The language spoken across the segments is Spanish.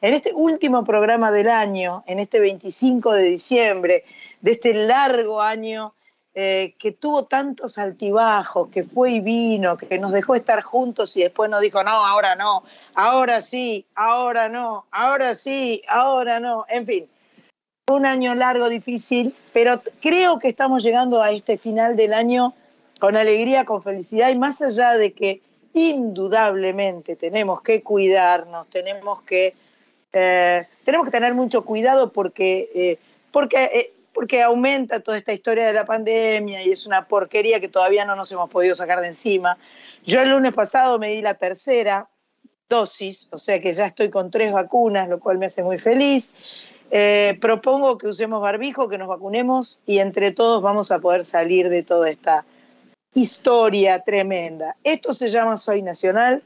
en este último programa del año, en este 25 de diciembre, de este largo año eh, que tuvo tantos altibajos, que fue y vino, que nos dejó estar juntos y después nos dijo, no, ahora no, ahora sí, ahora no, ahora sí, ahora no, en fin. Un año largo, difícil, pero creo que estamos llegando a este final del año con alegría, con felicidad y más allá de que indudablemente tenemos que cuidarnos, tenemos que eh, tenemos que tener mucho cuidado porque, eh, porque, eh, porque aumenta toda esta historia de la pandemia y es una porquería que todavía no nos hemos podido sacar de encima. Yo el lunes pasado me di la tercera dosis, o sea que ya estoy con tres vacunas, lo cual me hace muy feliz. propongo que usemos barbijo, que nos vacunemos y entre todos vamos a poder salir de toda esta historia tremenda. Esto se llama Soy Nacional.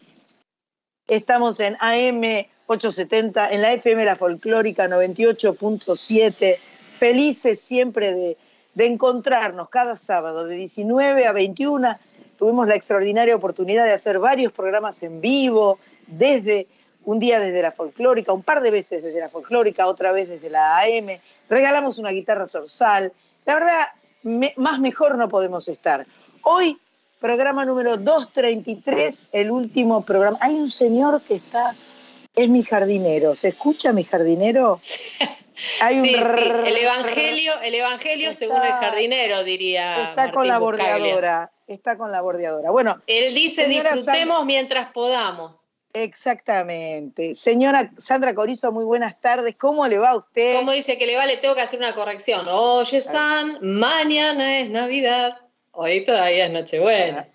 Estamos en AM 870, en la FM La Folclórica 98.7. Felices siempre de, encontrarnos cada sábado de 19 a 21. Tuvimos la extraordinaria oportunidad de hacer varios programas en vivo, desde un día desde la folclórica, un par de veces desde la folclórica, otra vez desde la AM. Regalamos una guitarra zorzal. La verdad, más mejor no podemos estar. Hoy, programa número 233, el último programa. Hay un señor que está es mi jardinero. ¿Se escucha mi jardinero? Hay sí, El evangelio, el evangelio según el jardinero, diría. Está con la bordeadora. Está con la bordeadora. Bueno. Él dice disfrutemos mientras podamos. Exactamente. Señora Sandra Corizo, muy buenas tardes. ¿Cómo le va a usted? ¿Cómo dice que le va? Le tengo que hacer una corrección. Oye, San, mañana es Navidad. Hoy todavía es Nochebuena.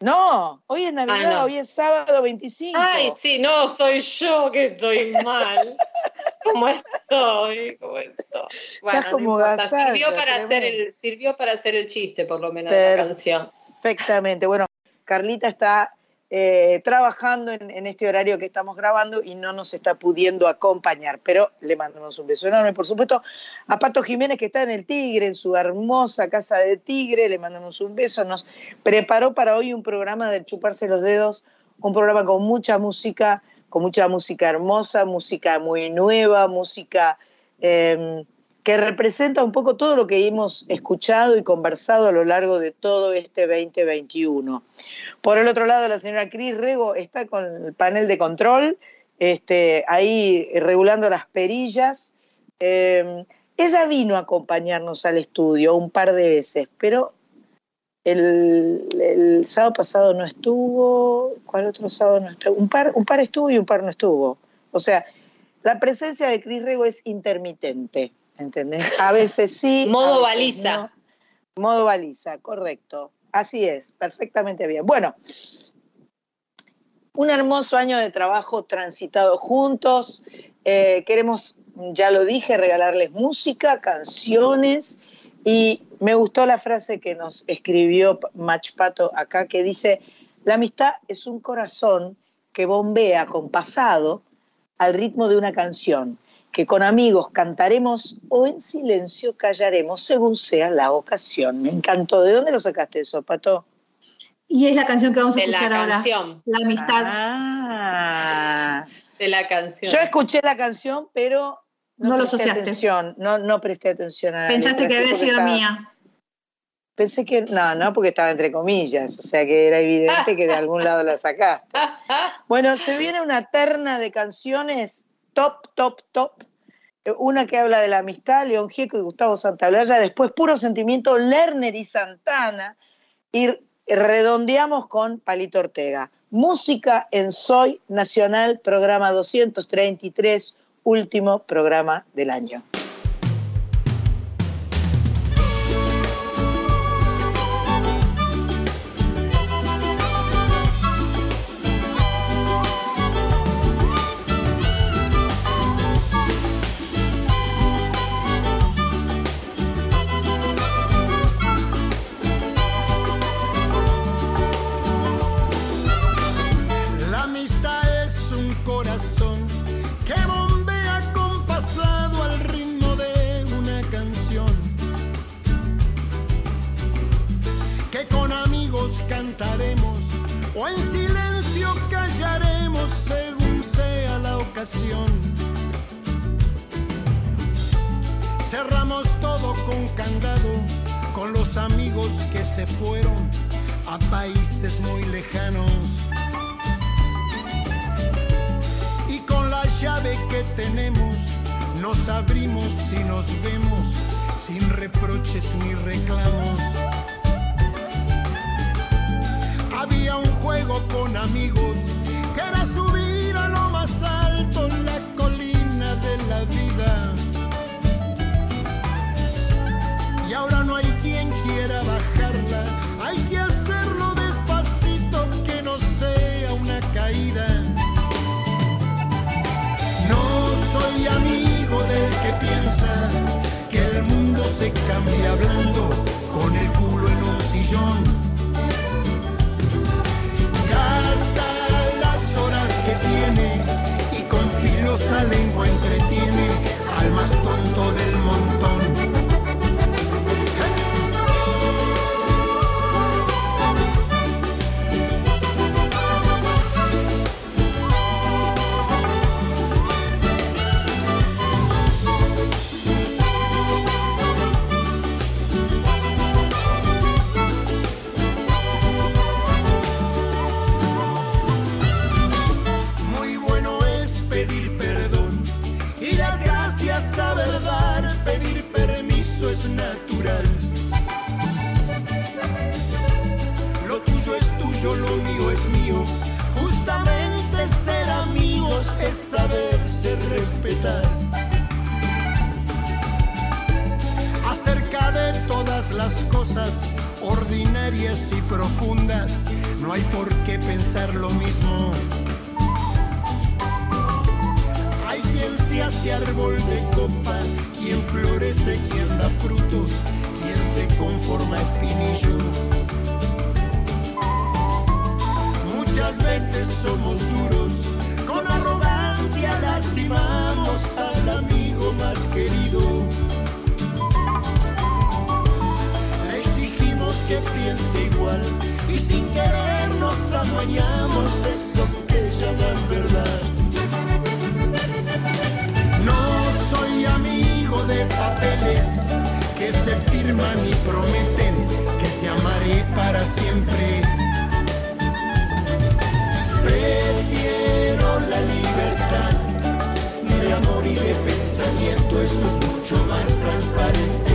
No, hoy es Navidad, ah, hoy es sábado 25. Ay, sí, no, soy yo que estoy mal. ¿Cómo estoy? ¿Cómo estoy? Bueno, como sirvió, para hacer el, sirvió para hacer el chiste, por lo menos, de la canción. Perfectamente. Bueno, Carlita está eh, trabajando en, este horario que estamos grabando y no nos está pudiendo acompañar, pero le mandamos un beso enorme, por supuesto, a Pato Jiménez que está en el Tigre, en su hermosa casa de Tigre, le mandamos un beso, nos preparó para hoy un programa de chuparse los dedos, un programa con mucha música, con mucha música hermosa, música muy nueva, música... Em, que representa un poco todo lo que hemos escuchado y conversado a lo largo de todo este 2021. Por el otro lado, la señora Cris Rego está con el panel de control, este, ahí regulando las perillas. Eh, ella vino a acompañarnos al estudio un par de veces, pero el, sábado pasado no estuvo, ¿cuál otro sábado no estuvo? Un par, un par estuvo y un par no estuvo. O sea, la presencia de Cris Rego es intermitente. ¿Entendés? A veces sí. Modo baliza. Modo baliza, correcto. Así es, perfectamente bien. Bueno, un hermoso año de trabajo transitado juntos. Eh, queremos, ya lo dije, regalarles música, canciones. Y me gustó la frase que nos escribió Machpato acá, que dice, la amistad es un corazón que bombea con pasado al ritmo de una canción que con amigos cantaremos o en silencio callaremos según sea la ocasión. Me encantó. ¿De dónde lo sacaste eso, Pato? Y es la canción que vamos a escuchar la canción. La amistad. Ah. De la canción. Yo escuché la canción, pero no, lo asociaste. Atención, no, no presté atención a la Pensaste que había sido mía. Pensé que, no, no, porque estaba entre comillas, o sea que era evidente que de algún lado la sacaste. Bueno, se viene una terna de canciones top, top, top. Una que habla de la amistad, León Gieco y Gustavo Santaolalla, después Puro Sentimiento, Lerner y Santana, y redondeamos con Palito Ortega. Música en Soy Nacional, programa 233, último programa del año. profundas, no hay por qué pensar lo mismo. Hay quien se hace árbol de copa, quien florece, quien da frutos, quien se conforma espinillo. Muchas veces somos duros, con arrogancia lastimamos al amigo más querido. que piense igual y sin querer nos adueñamos de eso que llaman verdad. No soy amigo de papeles que se firman y prometen que te amaré para siempre. Prefiero la libertad de amor y de pensamiento, eso es mucho más transparente.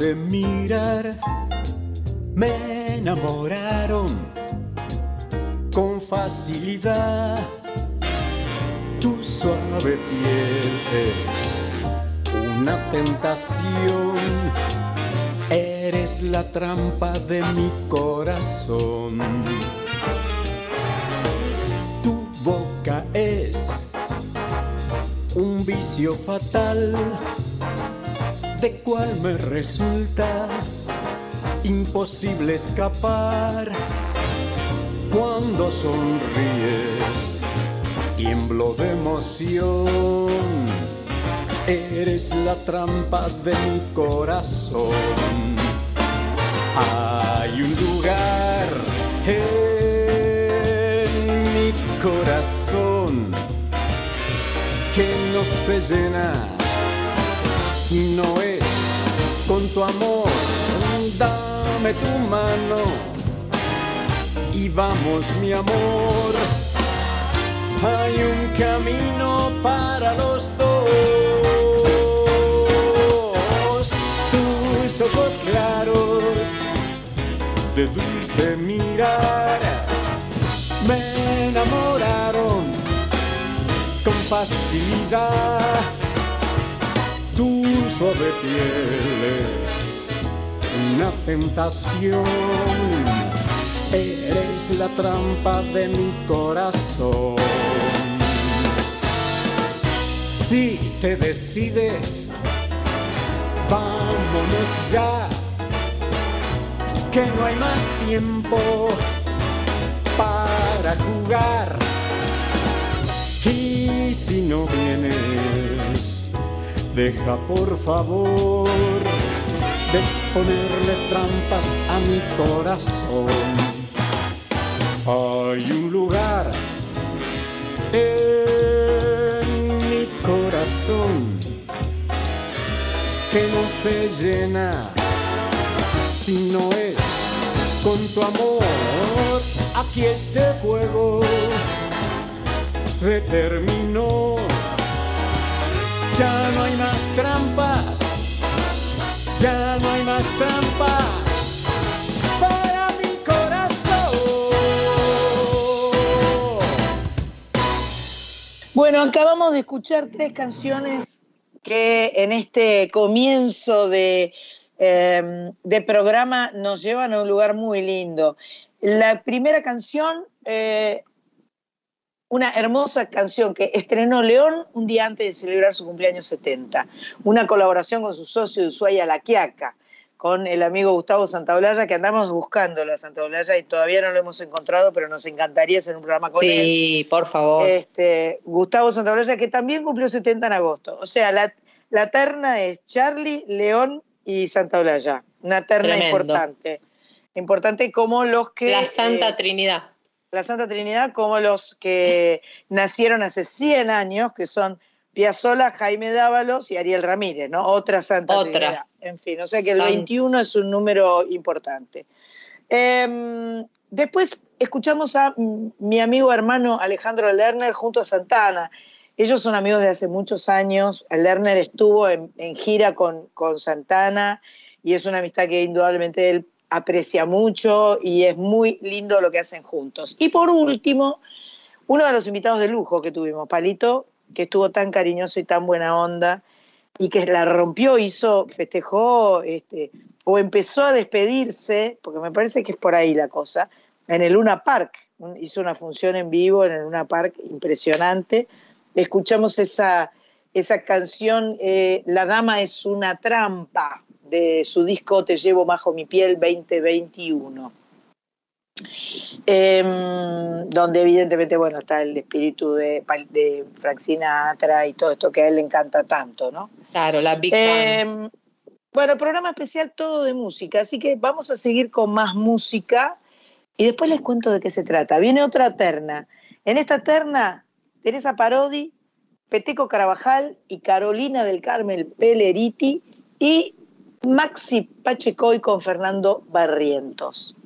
mirar, me enamoraron con facilidad. Tu suave piel es una tentación, eres la trampa de mi corazón. Tu boca es un vicio fatal resulta imposible escapar. Cuando sonríes, tiemblo de emoción. Eres la trampa de mi corazón. Hay un lugar en mi corazón que no se llena si no es tu amor, dame tu mano y vamos mi amor. Hay un camino para los dos, tus ojos claros de dulce mirar me enamoraron con facilidad. Tu suave piel es una tentación eres la trampa de mi corazón. Si te decides, vámonos ya, que no hay más tiempo para jugar. Y si no vienes, deja por favor de ponerle trampas a mi corazón. Hay un lugar en mi corazón que no se llena si no es con tu amor. Aquí este fuego se terminó. Ya no hay más trampas, ya no hay más trampas. Bueno, acabamos de escuchar tres canciones que en este comienzo de, em, de programa nos llevan a un lugar muy lindo. La primera canción, eh, una hermosa canción que estrenó León un día antes de celebrar su cumpleaños 70, una colaboración con su socio de Ushuaia, La Quiaca con el amigo Gustavo Santaolalla, que andamos buscando a Santaolalla y todavía no lo hemos encontrado, pero nos encantaría hacer un programa con él. Sí, por favor. Este, Gustavo Santaolalla, que también cumplió 70 en agosto. O sea, la, la terna es Charlie, León y Santaolalla. Una terna importante. Importante como los que... La Santa eh, Trinidad. La Santa Trinidad, como los que nacieron hace 100 años, que son Piazzola, Jaime Dávalos y Ariel Ramírez, ¿no? Otra Santa Otra. En fin, o sea que el 21 es un número importante. Em, después escuchamos a mi amigo hermano Alejandro Lerner junto a Santana. Ellos son amigos de hace muchos años. Lerner estuvo en, gira con, con, Santana y es una amistad que indudablemente él aprecia mucho y es muy lindo lo que hacen juntos. Y por último, uno de los invitados de lujo que tuvimos, Palito, que estuvo tan cariñoso y tan buena onda y que la rompió, hizo, festejó, este, o empezó a despedirse, porque me parece que es por ahí la cosa, en el Luna Park. Hizo una función en vivo en el Luna Park impresionante. Escuchamos esa, esa canción, eh, La Dama es una trampa, de su disco Te llevo bajo mi piel 2021. Em, donde evidentemente bueno está el espíritu de, de Frank Sinatra y todo esto que a él le encanta tanto, ¿no? Claro, la Big em, Bueno, programa especial todo de música, así que vamos a seguir con más música y después les cuento de qué se trata. Viene otra terna. En esta terna, Teresa Parodi, Peteco Carabajal y Carolina del Carmel Peleriti y Maxi Pachecoy con Fernando Barrientos.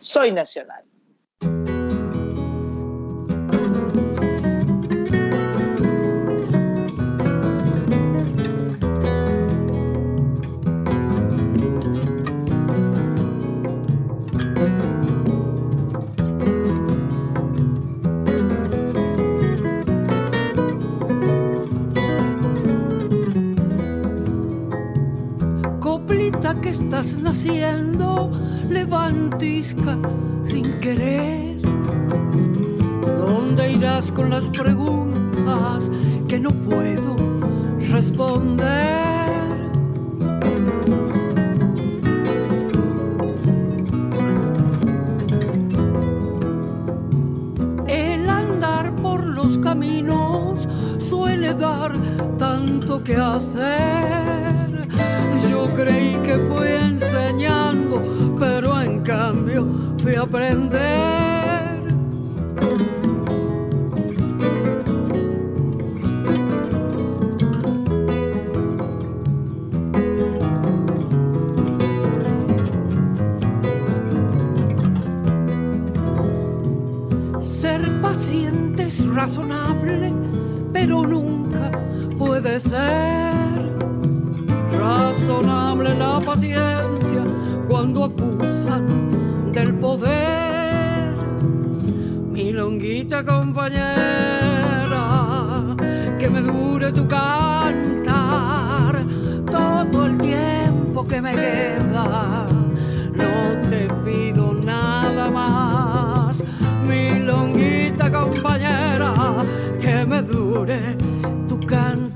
Soy nacional. Que estás naciendo, levantisca sin querer. ¿Dónde irás con las preguntas que no puedo responder? El andar por los caminos suele dar tanto que hacer creí que fui enseñando, pero en cambio fui a aprender. Ser pacientes, razonar puede ser razonable la paciencia cuando abusan del poder. Mi longuita compañera, que me dure tu cantar todo el tiempo que me queda. No te pido nada más, mi longuita compañera, que me dure tu cantar.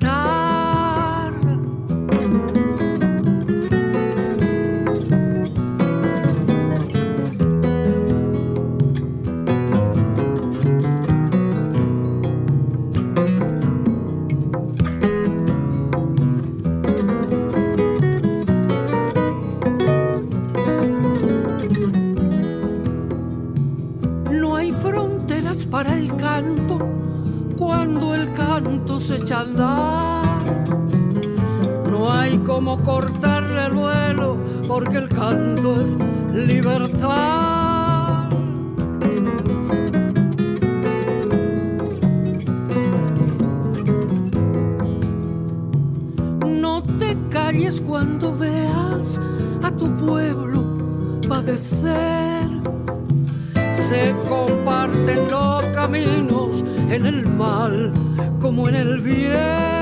No hay como cortarle el vuelo porque el canto es libertad. No te calles cuando veas a tu pueblo padecer. Se comparten los caminos en el mal como en el bien.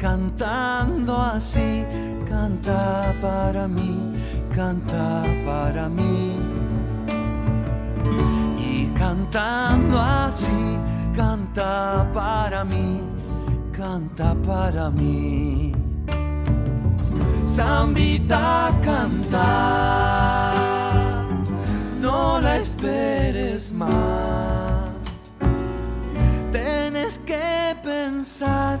cantando así, canta para mí, canta para mí. Y cantando así, canta para mí, canta para mí. Zambita canta, no la esperes más. Tienes que pensar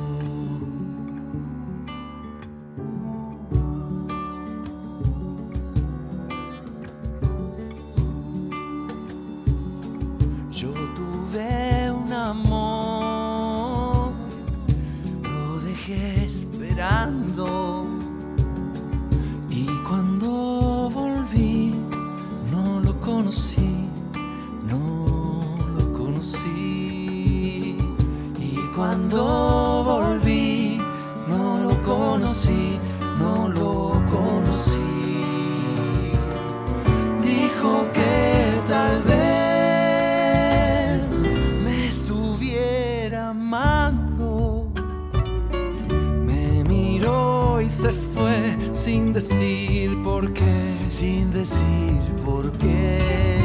sin decir por qué.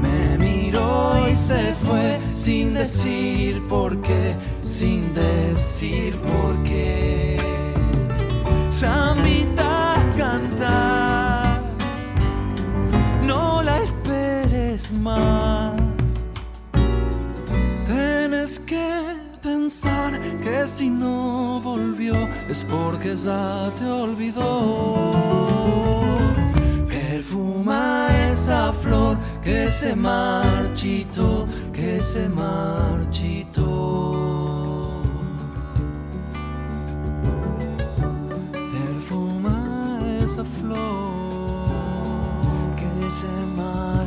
Me miró y se fue, sin decir por qué, sin decir por qué. Samita canta, no la esperes más. Si no volvió es porque ya te olvidó. Perfuma esa flor que se marchitó, que se marchitó. flor que se marchitó.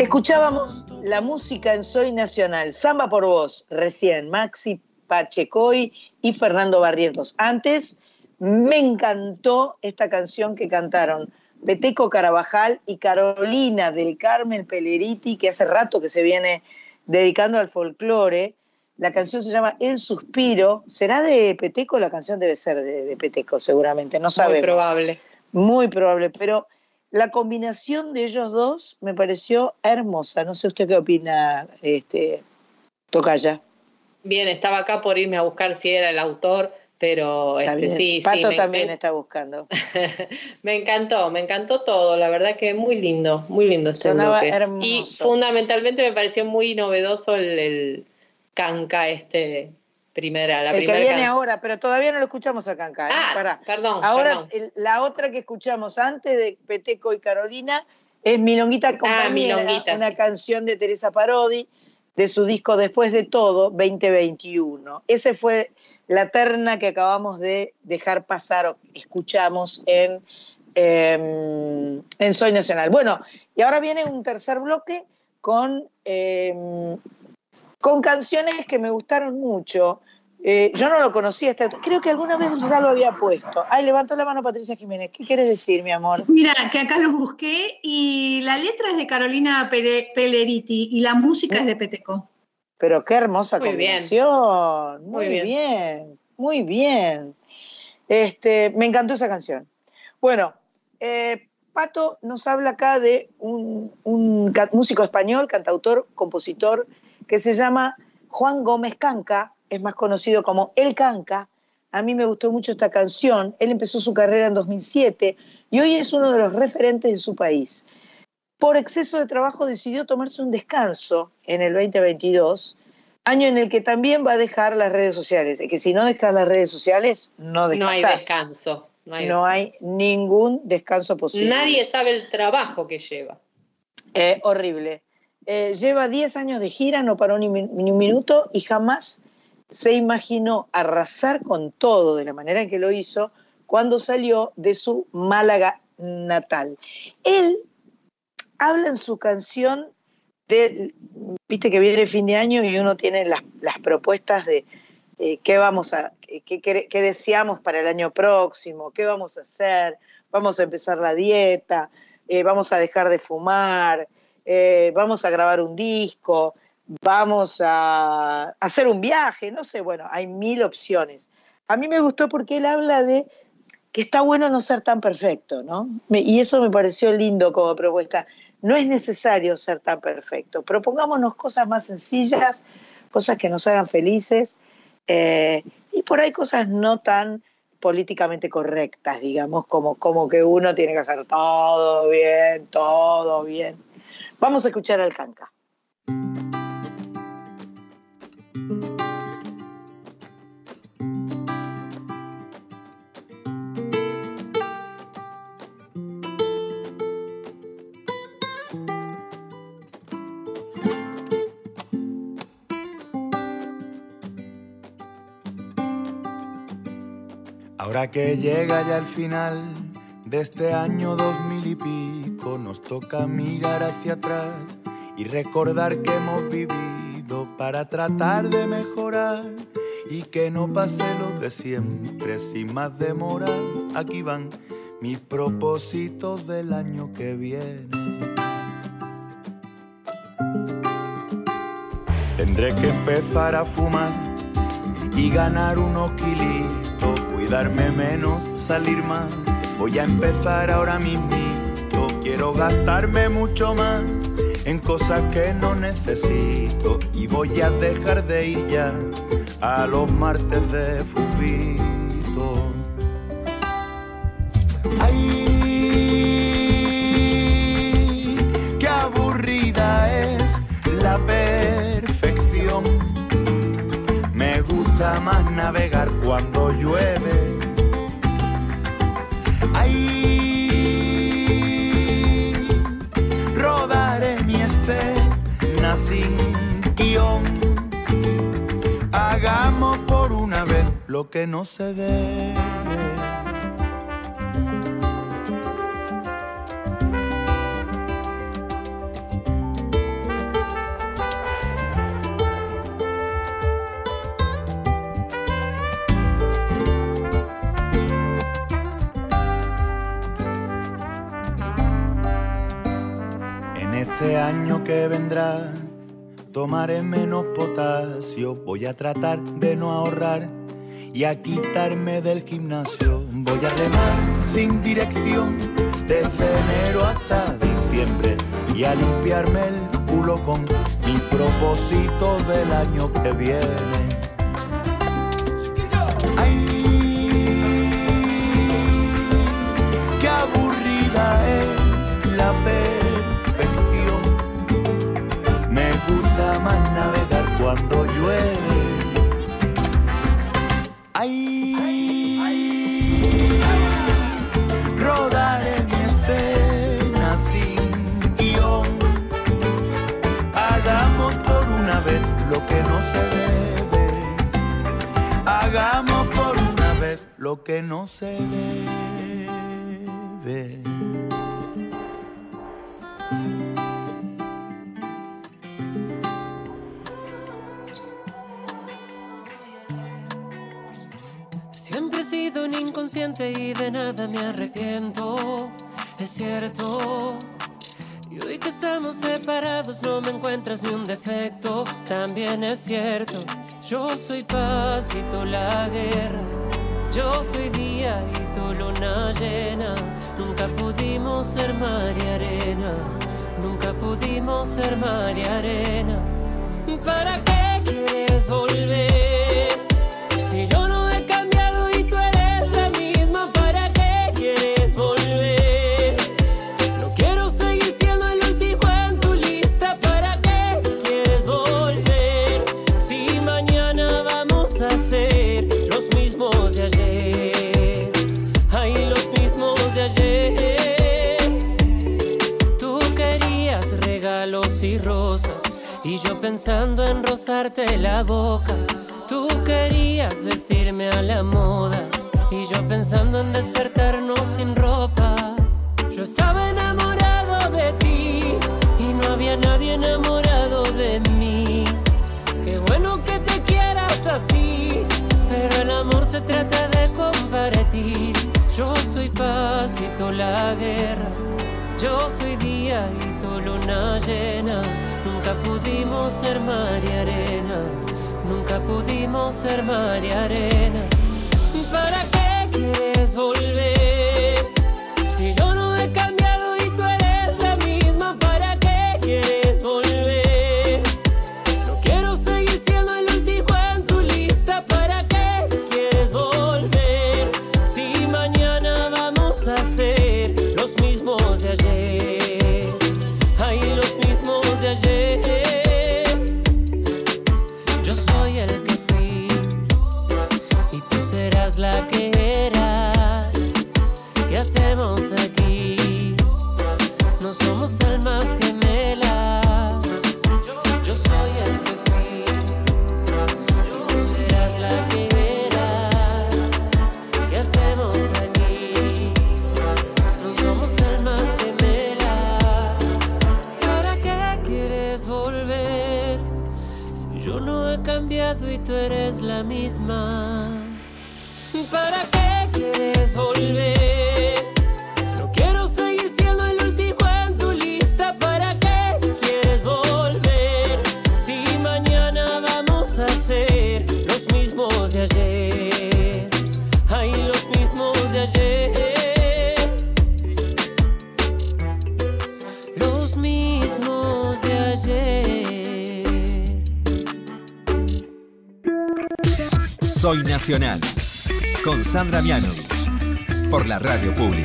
Escuchábamos la música en Soy Nacional, Samba por Voz, recién, Maxi Pachecoy y Fernando Barrientos. Antes, me encantó esta canción que cantaron Peteco Carabajal y Carolina del Carmen Peleriti, que hace rato que se viene dedicando al folclore. La canción se llama El Suspiro. ¿Será de Peteco? La canción debe ser de, Peteco, seguramente. No sabemos. Muy probable. Muy probable, pero la combinación de ellos dos me pareció hermosa. No sé usted qué opina, este, Tocaya. Bien, estaba acá por irme a buscar si era el autor, pero este, sí, Pato también está buscando. me encantó, me encantó todo, la verdad que muy lindo, muy lindo este Sonaba Hermoso. Y fundamentalmente me pareció muy novedoso el Canca este primera, la el que viene ahora, pero todavía no lo escuchamos a Canca. ¿eh? Ah, perdón. Ahora la otra que escuchamos antes de Peteco y Carolina es Milonguita Compañera, ah, una canción de Teresa Parodi de su disco Después de todo 2021. Ese fue la terna que acabamos de dejar pasar o escuchamos en, em, en Soy Nacional. Bueno, y ahora viene un tercer bloque con em, con canciones que me gustaron mucho. Eh, yo no lo conocía, creo que alguna vez ya lo había puesto. Ay, levantó la mano Patricia Jiménez. ¿Qué quieres decir, mi amor? Mira, que acá los busqué y la letra es de Carolina Peleriti y la música es de Peteco. Pero qué hermosa muy combinación. Muy, bien. muy bien. Este, me encantó esa canción. Bueno, eh, Pato nos habla acá de un músico español, cantautor, compositor, que se llama Juan Gómez Canca, es más conocido como El Canca. A mí me gustó mucho esta canción. Él empezó su carrera en 2007 y hoy es uno de los referentes de su país. Por exceso de trabajo decidió tomarse un descanso en el 2022, año en el que también va a dejar las redes sociales. Es que si no dejas las redes sociales, no descansas. No hay descanso. No hay, ningún descanso posible. Nadie sabe el trabajo que lleva. Eh, horrible. Eh, lleva 10 años de gira, no paró ni, un minuto y jamás se imaginó arrasar con todo de la manera en que lo hizo cuando salió de su Málaga natal. Él habla en su canción de, viste que viene el fin de año y uno tiene las, propuestas de eh, qué vamos a, qué, deseamos para el año próximo, qué vamos a hacer, vamos a empezar la dieta, eh, vamos a dejar de fumar, eh, vamos a grabar un disco, vamos a hacer un viaje, no sé, bueno, hay mil opciones. A mí me gustó porque él habla de que está bueno no ser tan perfecto, ¿no? y eso me pareció lindo como propuesta. No es necesario ser tan perfecto. Propongámonos cosas más sencillas, cosas que nos hagan felices eh, y por ahí cosas no tan políticamente correctas, digamos, como, como que uno tiene que hacer todo bien, todo bien. Vamos a escuchar al canca. Ahora que llega ya el final de este año dos mil y pico nos toca mirar hacia atrás y recordar que hemos vivido para tratar de mejorar y que no pase lo de siempre sin más demora. Aquí van mis propósitos del año que viene. Tendré que empezar a fumar y ganar unos kilitos, cuidarme menos, salir más Voy a empezar ahora mismo. Quiero gastarme mucho más en cosas que no necesito. Y voy a dejar de ir ya a los martes de fubito. Ay, qué aburrida es la perfección. Me gusta más navegar cuando llueve que no se debe. En Este año que vendrá tomaré menos potasio, voy a tratar de no ahorrar y a quitarme del gimnasio. Voy a remar sin dirección desde enero hasta diciembre y a limpiarme el culo con mi propósito del año que viene. Ay, qué aburrida es la perfección. Me gusta más navegar cuando llueve. Ay, rodar en mi escena sin guion. Hagamos por una vez lo que no se debe. Hagamos por una vez lo que no se debe. Inconsciente y de nada me arrepiento, es cierto. Y hoy que estamos separados no me encuentras ni un defecto, también es cierto. Yo soy paz y tú la guerra, yo soy día y tú luna llena. Nunca pudimos ser mar arena, nunca pudimos ser mar arena. ¿Para qué quieres volver? Si yo pensando en rozarte la boca. Tú querías vestirme a la moda y yo pensando en despertarnos sin ropa. Yo estaba enamorado de ti y no había nadie enamorado de mí. Qué bueno que te quieras así, pero el amor se trata de compartir. Yo soy paz y tú la guerra. Yo soy día y tú luna llena. Nunca pudimos ser mar y arena. Nunca pudimos ser mar y arena. ¿Para qué quieres volver?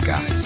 Radio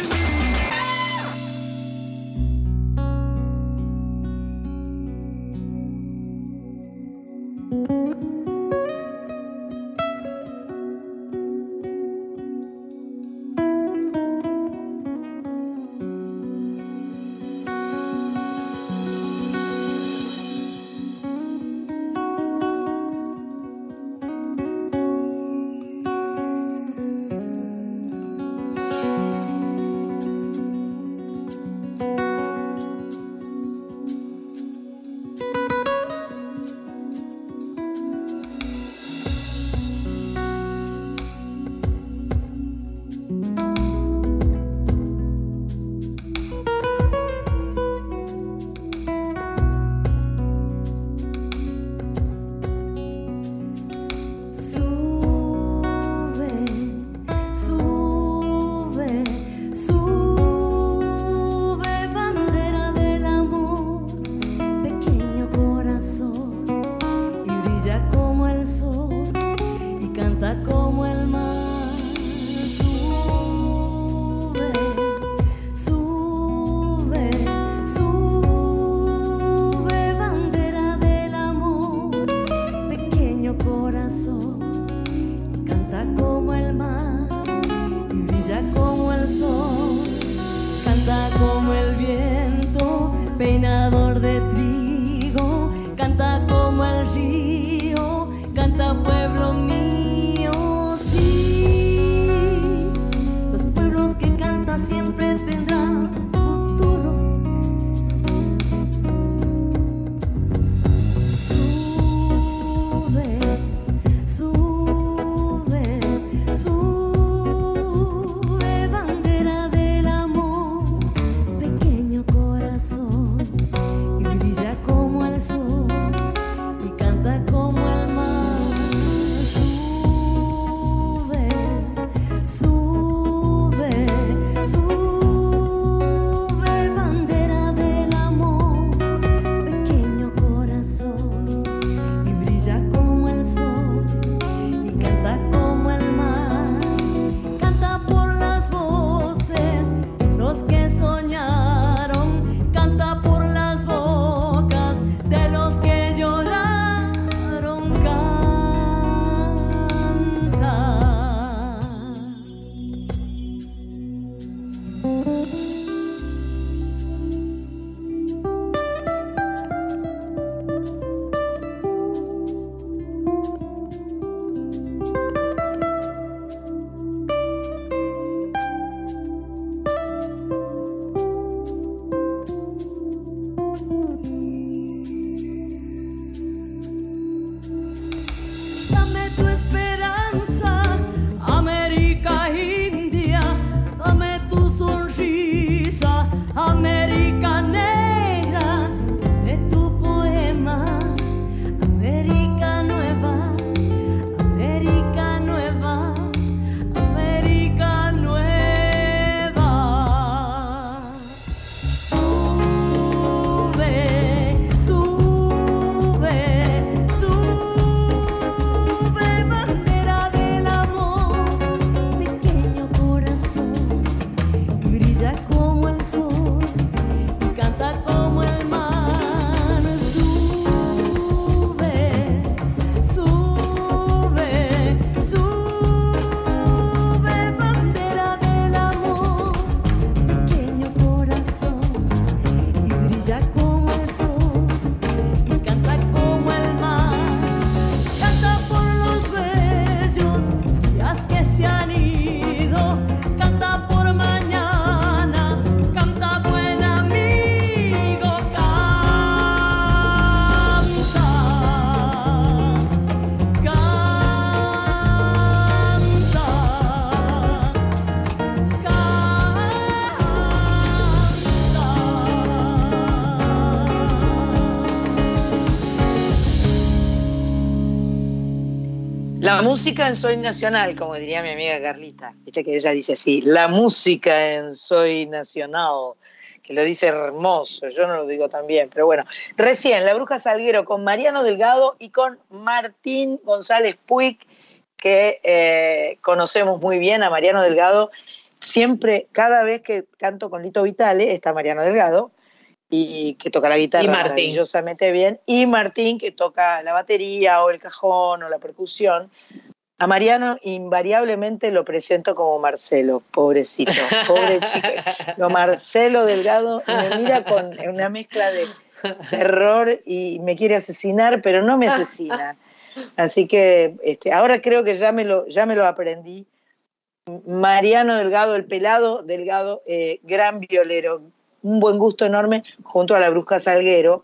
La música en Soy Nacional, como diría mi amiga Carlita. Viste que ella dice así, la música en Soy Nacional, que lo dice hermoso, yo no lo digo tan bien, pero bueno. Recién, La Bruja Salguero con Mariano Delgado y con Martín González Puig, que eh, conocemos muy bien a Mariano Delgado. Siempre, cada vez que canto con Lito Vitale, está Mariano Delgado, y que toca la guitarra maravillosamente bien, y Martín que toca la batería o el cajón o la percusión. A Mariano invariablemente lo presento como Marcelo, pobrecito, pobre chico. Lo Marcelo Delgado me mira con una mezcla de terror y me quiere asesinar, pero no me asesina. Así que este, ahora creo que ya me lo, ya me lo aprendí. Mariano Delgado, el pelado Delgado, eh, gran violero, un buen gusto enorme junto a la Brusca Salguero,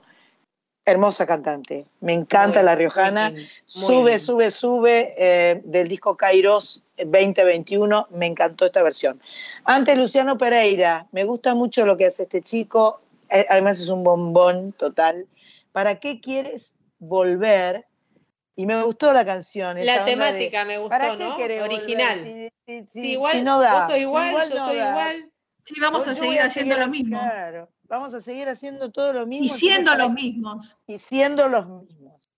hermosa cantante. Me encanta Muy- la Riojana. bien, Sube, bien. sube, sube eh, del disco Kairos 2021. Me encantó esta versión. Antes Luciano Pereira. Me gusta mucho lo que hace este chico. Eh, además es un bombón total. ¿Para qué quieres volver? Y me gustó la canción. esa La de, temática me ¿para gustó, ¿no? Original. Si- si- si- Sí, igual, si no da, vos sos si igual, yo no soy da. igual. Sí, vamos a seguir haciendo lo mismo. Claro, vamos a seguir haciendo todo lo mismo. Y siendo los ¿para- mismos. y siendo los mismos.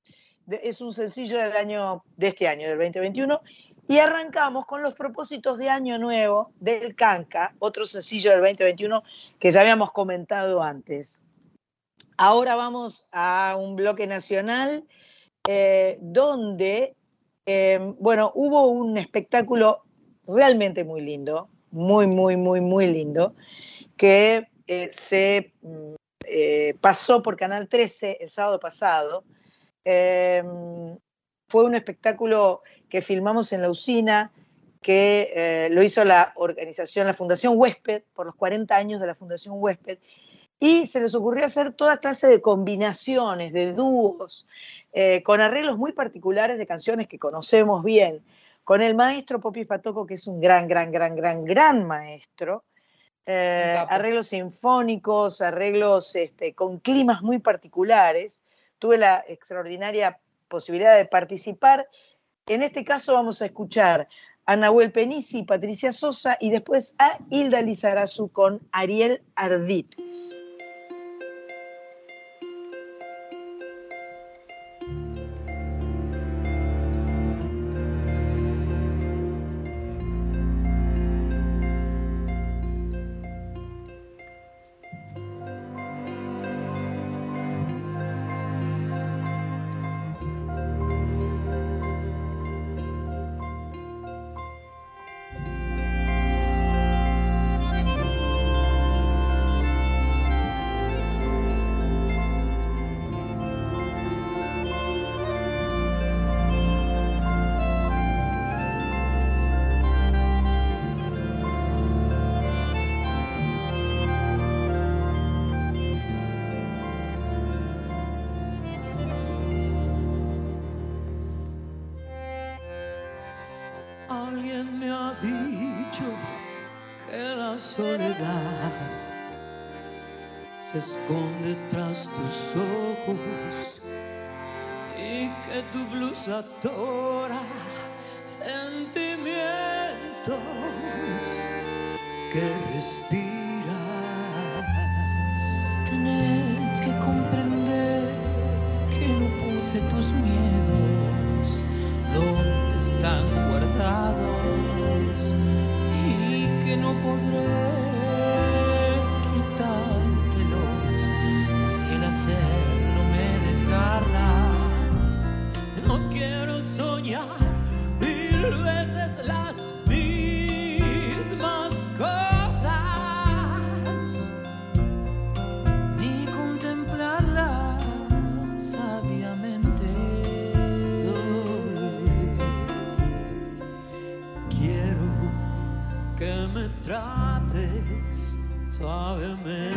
De- es un sencillo del año, de este año, del 2021. Y arrancamos con los propósitos de año nuevo del Canca, otro sencillo del 2021 que ya habíamos comentado antes. Ahora vamos a un bloque nacional eh, donde, eh, bueno, hubo un espectáculo realmente muy lindo, muy, muy, muy, muy lindo, que eh, se eh, pasó por Canal 13 el sábado pasado. Em, fue un espectáculo que filmamos en la usina, que eh, lo hizo la organización, la Fundación Huésped, por los 40 años de la Fundación Huésped, y se les ocurrió hacer toda clase de combinaciones, de dúos, con arreglos muy particulares de canciones que conocemos bien, con el maestro Popis Patoco, que es un gran, gran, gran, gran, gran maestro. Eh, arreglos sinfónicos, arreglos este, con climas muy particulares. Tuve la extraordinaria posibilidad de participar. En este caso vamos a escuchar a Nahuel Penisi, Patricia Sosa y después a Hilda Lizarazu con Ariel Ardit. Que me trates suavemente.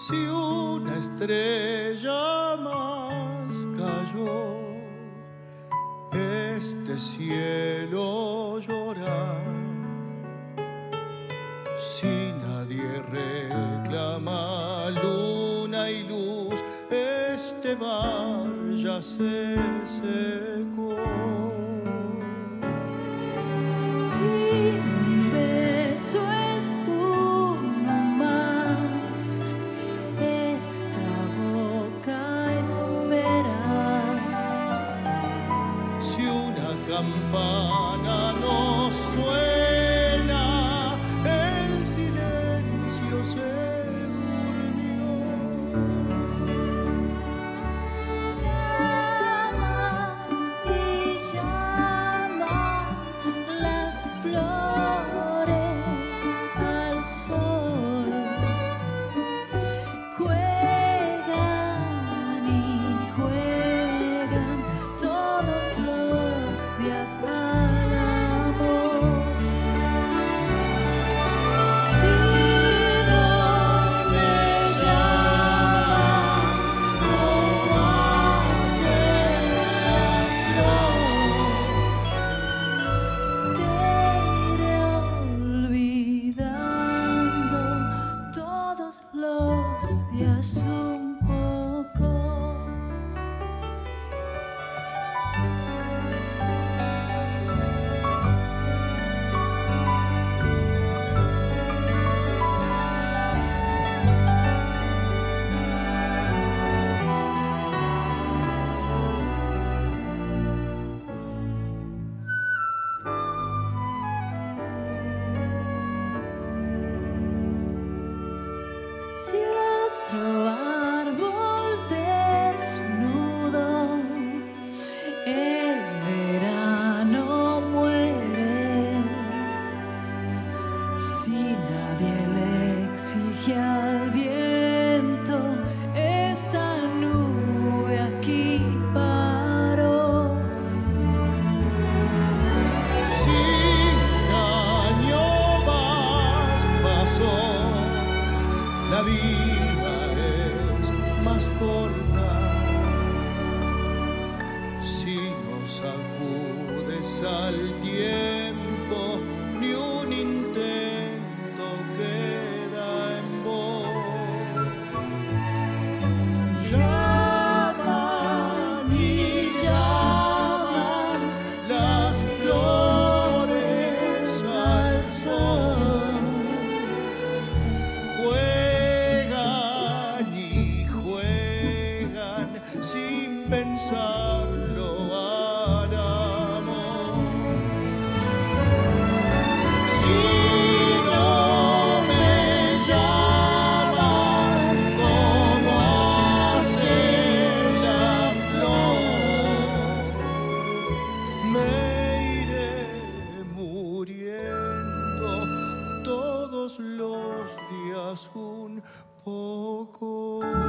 si una estrella más cayó, este cielo llora. Si nadie reclama luna y luz, este mar ya se más un poco.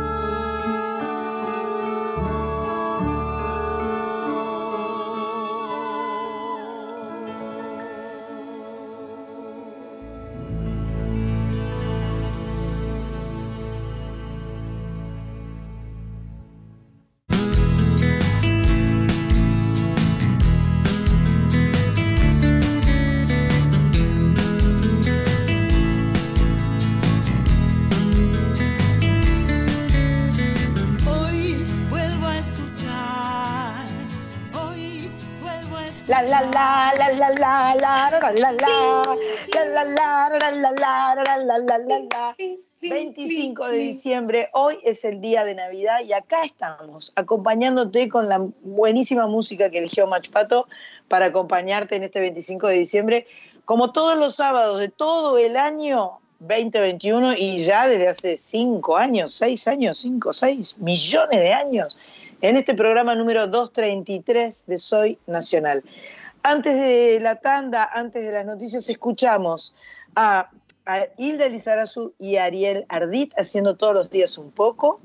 la la la, la la la, la la la, la la la 25 de diciembre, hoy es el día de Navidad y acá estamos, acompañándote con la buenísima música que eligió Machpato para acompañarte en este 25 de diciembre, como todos los sábados de todo el año 2021 y ya desde hace 5 años, 6 años, 5, 6 millones de años, en este programa número 233 de Soy Nacional. Antes de la tanda, antes de las noticias, escuchamos a Hilda Lizarazu y Ariel Ardit haciendo todos los días un poco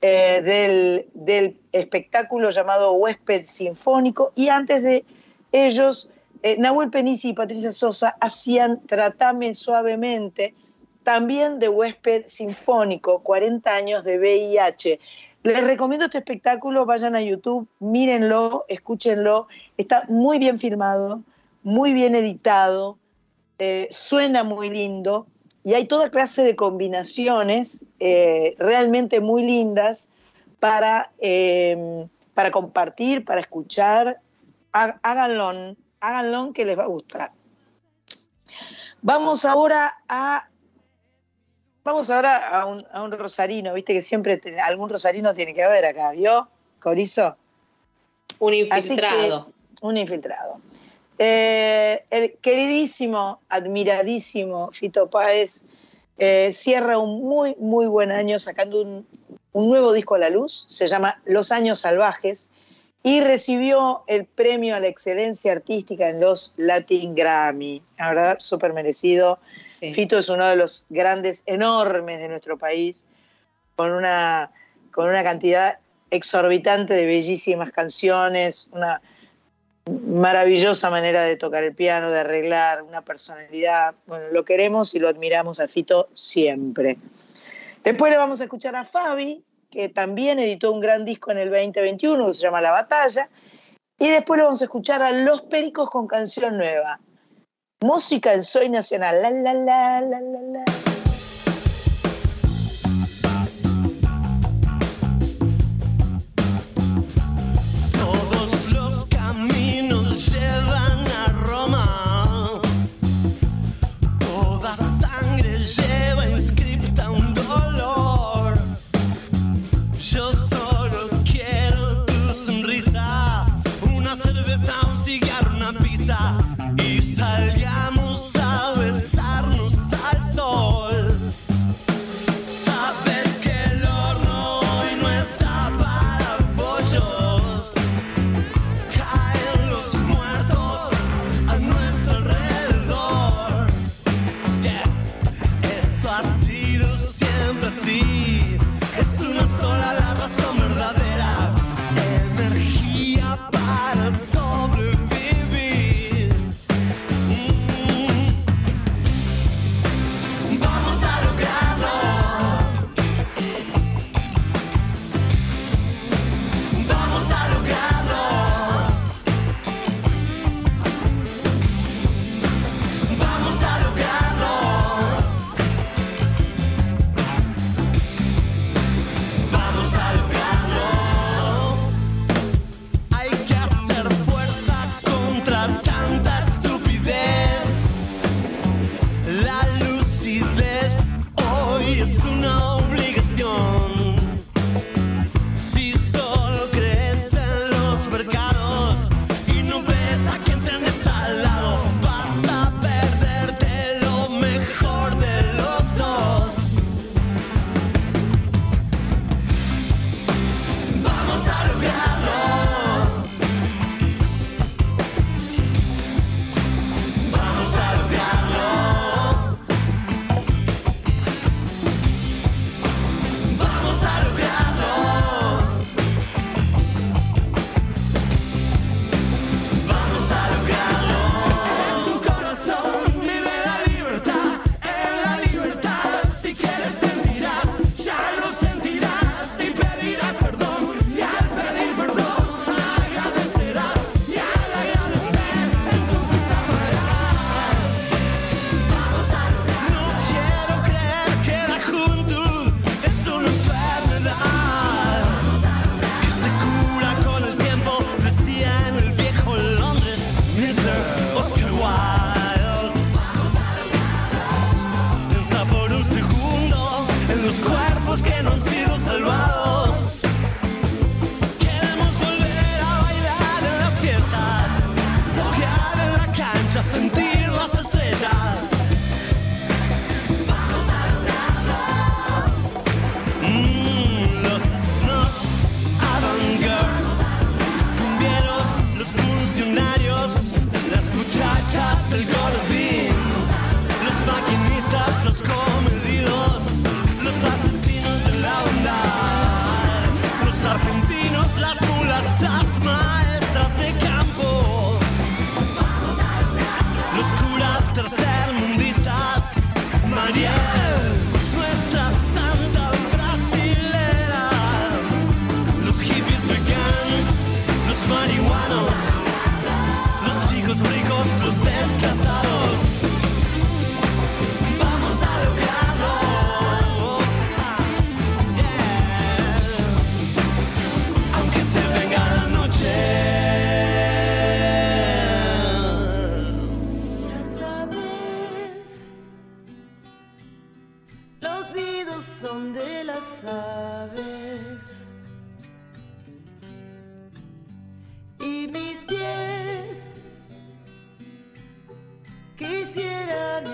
eh, del, espectáculo llamado Huésped Sinfónico y antes de ellos eh, Nahuel Penici y Patricia Sosa hacían Tratame Suavemente, también de Huésped Sinfónico, 40 años de VIH. Les recomiendo este espectáculo, vayan a YouTube, mírenlo, escúchenlo, está muy bien filmado, muy bien editado, eh, suena muy lindo y hay toda clase de combinaciones eh, realmente muy lindas para, eh, para compartir, para escuchar. Háganlo, háganlo que les va a gustar. Vamos ahora a Vamos ahora a un, rosarino, viste que siempre algún rosarino tiene que haber acá, ¿vio? Corizo. Un infiltrado. un infiltrado. Eh, el queridísimo, admiradísimo Fito Páez eh, cierra un muy, muy buen año sacando un, nuevo disco a la luz, se llama Los Años Salvajes, y recibió el premio a la excelencia artística en los Latin Grammy. La verdad, súper merecido. Fito es uno de los grandes, enormes de nuestro país, con una, con una cantidad exorbitante de bellísimas canciones, una maravillosa manera de tocar el piano, de arreglar, una personalidad. Bueno, lo queremos y lo admiramos a Fito siempre. Después le vamos a escuchar a Fabi, que también editó un gran disco en el 2021 que se llama La Batalla. Y después le vamos a escuchar a Los Pericos con canción nueva. Música en Soy Nacional. La, la, la, la, la, la.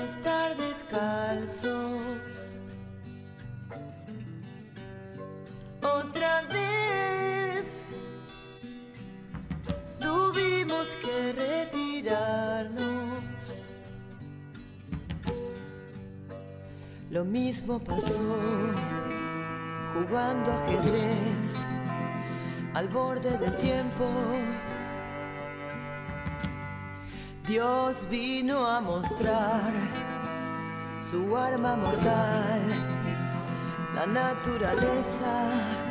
estar descalzos. Otra vez tuvimos que retirarnos. Lo mismo pasó jugando ajedrez al borde del tiempo Dios vino a mostrar su arma mortal, la naturaleza.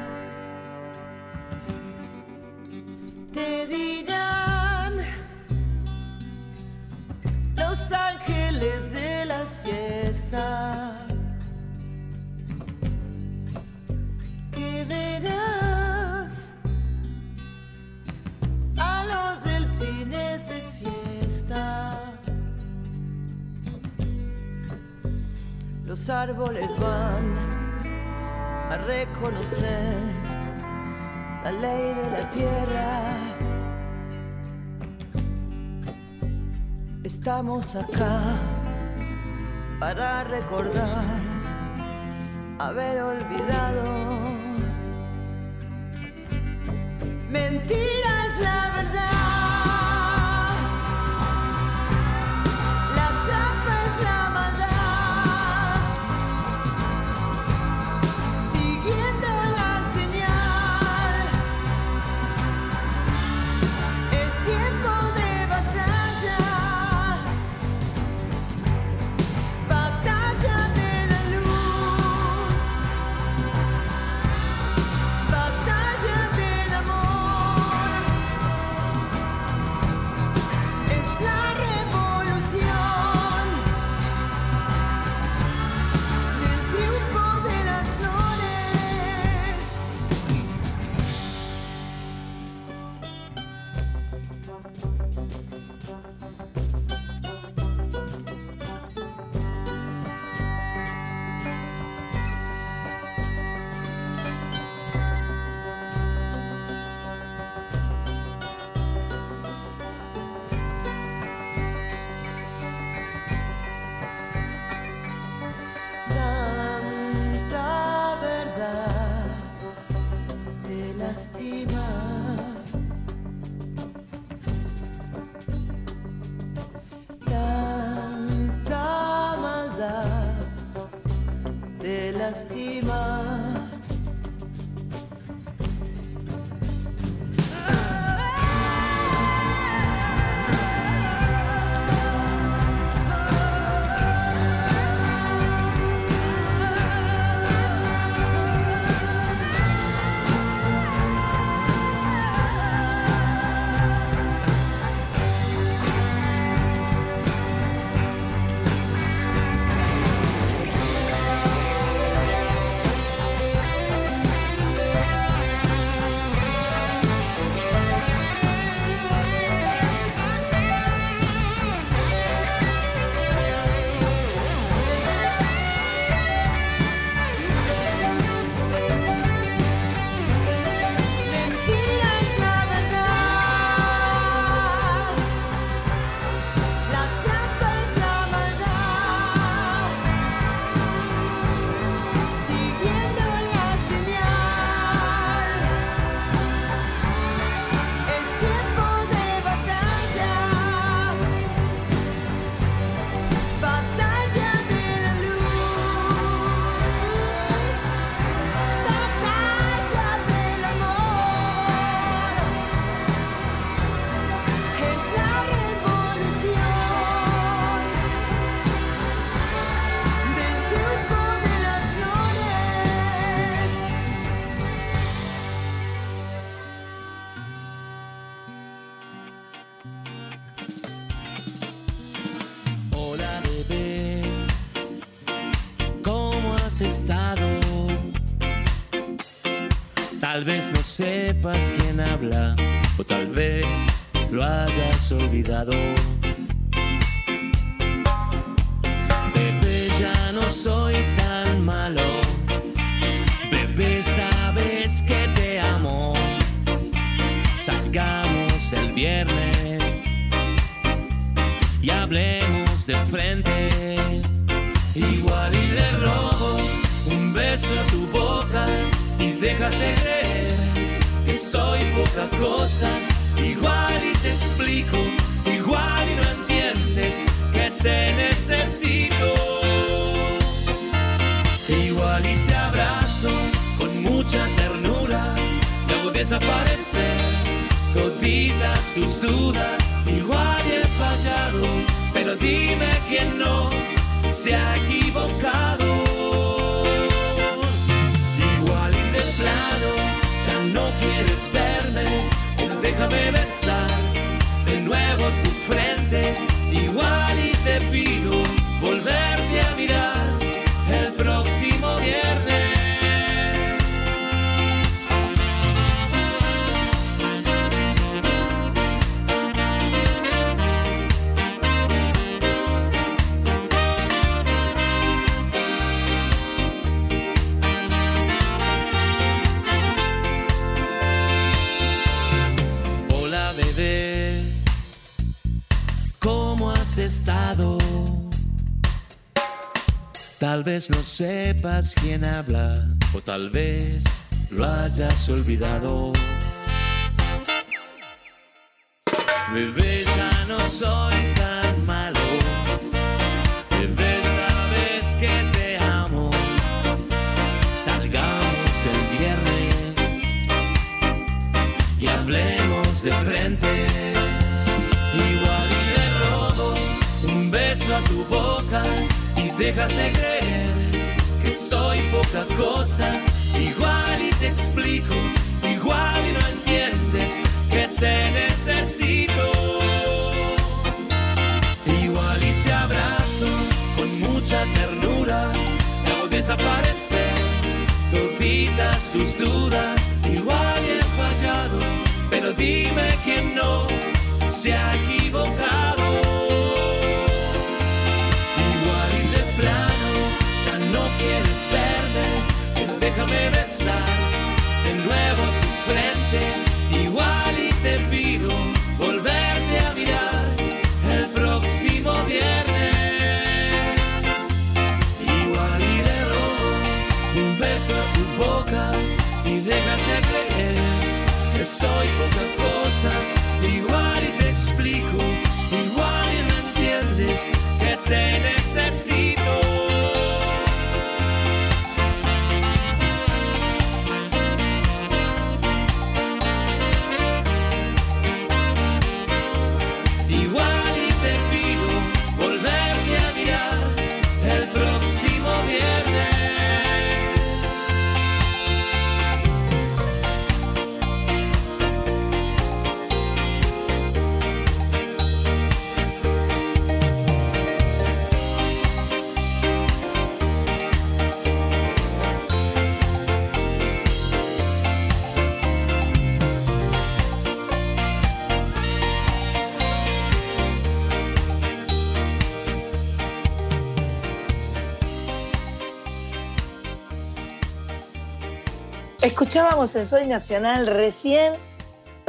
árboles van a reconocer la ley de la tierra. Estamos acá para recordar haber olvidado. Vez no sepas quién habla o tal vez lo hayas olvidado. Bebé, ya no soy tan malo. Bebé, sabes que te amo. Salgamos el viernes y hablemos de frente. Igual y le robo un beso a tu boca y dejas de creer soy poca cosa. Igual y te explico, igual y no entiendes que te necesito. Igual y te abrazo con mucha ternura, te hago desaparecer toditas tus dudas. Igual y he fallado, pero dime que no se ha equivocado. Déjame besar de nuevo tu frente. Igual y te pido no sepas quién habla o tal vez lo hayas olvidado. Bebé, ya no soy tan malo. Bebé, sabes que te amo. Salgamos el viernes y hablemos de frente. Igual y le robo un beso a tu boca y dejas de creer poca cosa. Igual y te explico, igual y no entiendes que te necesito. Igual y te abrazo con mucha ternura, te hago desaparecer toditas tus dudas. Igual y he fallado, pero dime que no se ha equivocado. Quieres verme, pero déjame besar de nuevo tu frente. Igual y te pido volverte a mirar el próximo viernes. Igual y le robo un beso a tu boca y dejas de creer que soy poca cosa. Igual y te explico, Escuchábamos en Soy Nacional recién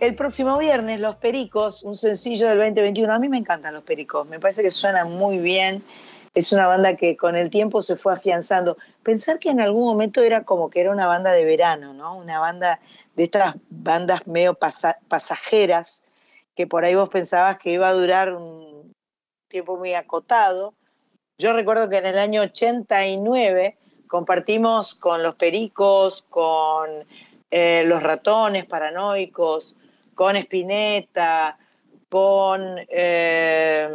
el próximo viernes Los Pericos, un sencillo del 2021. A mí me encantan los Pericos, me parece que suenan muy bien. Es una banda que con el tiempo se fue afianzando. Pensar que en algún momento era como que era una banda de verano, ¿no? Una banda de estas bandas medio pasa- pasajeras, que por ahí vos pensabas que iba a durar un tiempo muy acotado. Yo recuerdo que en el año 89 compartimos con los Pericos, con eh, los Ratones Paranoicos, con Spinetta, con, eh,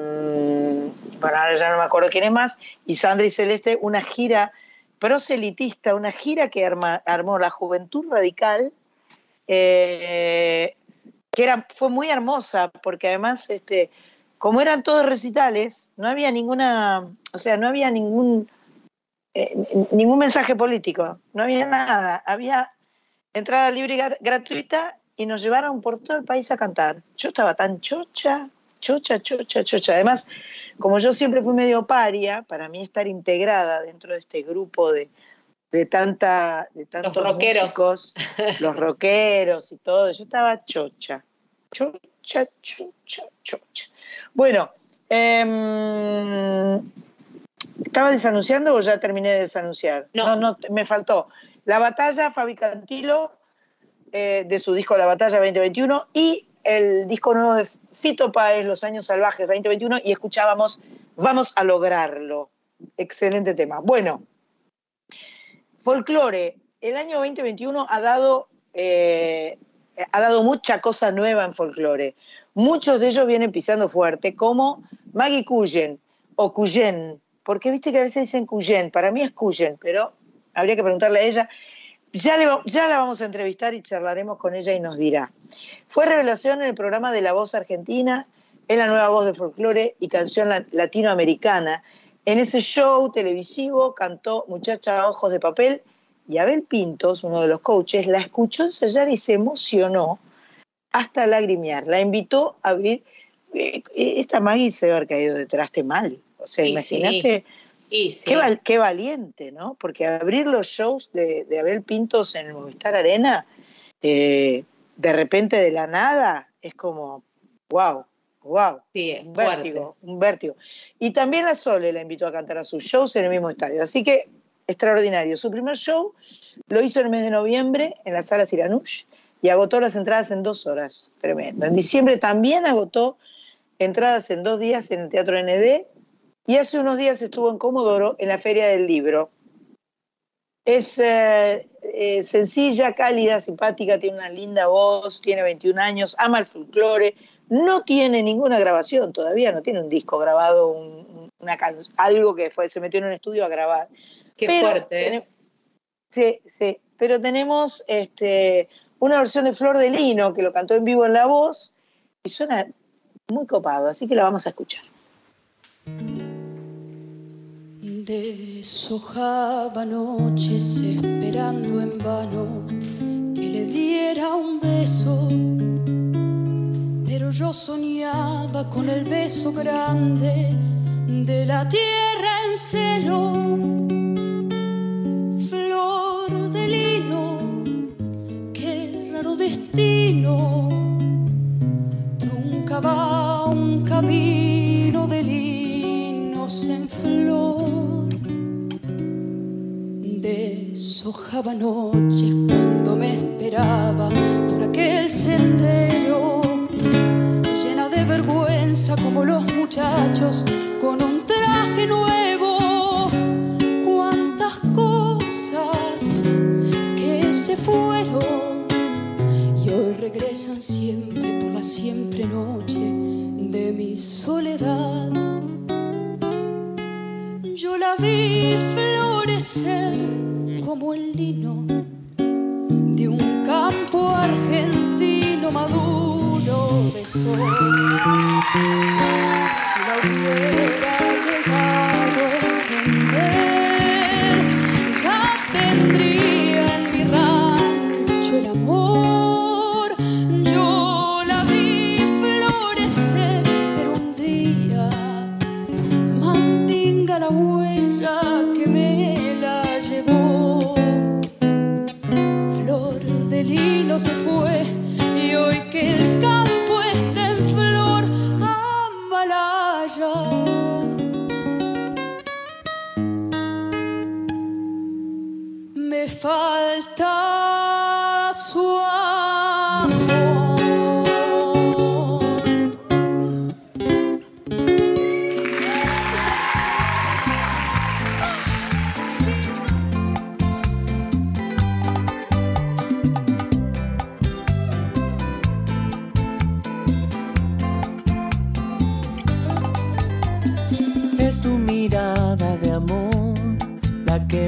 bueno, ahora ya no me acuerdo quién es más, y Sandra y Celeste, una gira proselitista, una gira que arma- armó la Juventud Radical, eh, que era, fue muy hermosa, porque además, este, como eran todos recitales, no había ninguna, o sea, no había ningún eh, ningún mensaje político, no había nada, había entrada libre y gratuita y nos llevaron por todo el país a cantar. Yo estaba tan chocha, chocha, chocha, chocha. Además, como yo siempre fui medio paria, para mí estar integrada dentro de este grupo de, de, tanta, de tantos los rockeros. los rockeros y todo, yo estaba chocha, chocha, chocha, chocha. Bueno, eh, ¿estaba desanunciando o ya terminé de desanunciar? No, no, me faltó. La batalla Fabi Cantilo, eh, de su disco La Batalla 2021, y el disco nuevo de Fito Páez, Los Años Salvajes 2021, y escuchábamos Vamos a lograrlo. Excelente tema. Bueno, folclore. El año 2021 ha dado, eh, ha dado mucha cosa nueva en folclore. Muchos de ellos vienen pisando fuerte, como Maggie Cuyen o Cuyen, porque viste que a veces dicen Cuyen, para mí es Cuyen, pero habría que preguntarle a ella. Ya, la vamos a entrevistar y charlaremos con ella y nos dirá. Fue revelación en el programa de La Voz Argentina, es la nueva voz de folclore y canción latinoamericana. En ese show televisivo cantó Muchacha Ojos de Papel y Abel Pintos, uno de los coaches, la escuchó ensayar y se emocionó hasta lagrimear. La invitó a abrir. Eh, esta Maggie se debe haber caído detrás de mal. O sea, imagínate. Qué, valiente, ¿no? Porque abrir los shows de, Abel Pintos en el Movistar Arena, eh, de repente de la nada, es como, wow, wow. Sí, un vértigo, un vértigo. Y también a Sole la invitó a cantar a sus shows en el mismo estadio. Así que, extraordinario. Su primer show lo hizo en el mes de noviembre en la sala Siranush y agotó las entradas en dos horas. Tremendo. En diciembre también agotó entradas en dos días en el Teatro ND y hace unos días estuvo en Comodoro en la Feria del Libro. Es eh, eh, sencilla, cálida, simpática, tiene una linda voz, tiene 21 años, ama el folclore, no tiene ninguna grabación todavía, no tiene un disco grabado, una algo que fue, se metió en un estudio a grabar. Qué fuerte. ¿eh? sí, sí, pero tenemos este, una versión de Flor de Lino que lo cantó en vivo en la voz y suena muy copado, así que la vamos a escuchar. Deshojaba noches esperando en vano que le diera un beso, pero yo soñaba con el beso grande de la tierra en celo. Flor de lino, qué raro destino, truncaba un camino de linos en flor deshojaba noches cuando me esperaba por aquel sendero, llena de vergüenza como los muchachos con un traje nuevo. Cuántas cosas que se fueron y hoy regresan siempre por la siempre noche de mi soledad. Yo la vi florecer como el lino de un campo argentino maduro de sol. Si la hubiera llegado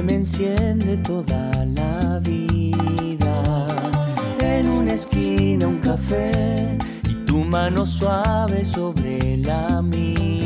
me enciende toda la vida. En una esquina un café y tu mano suave sobre la mía.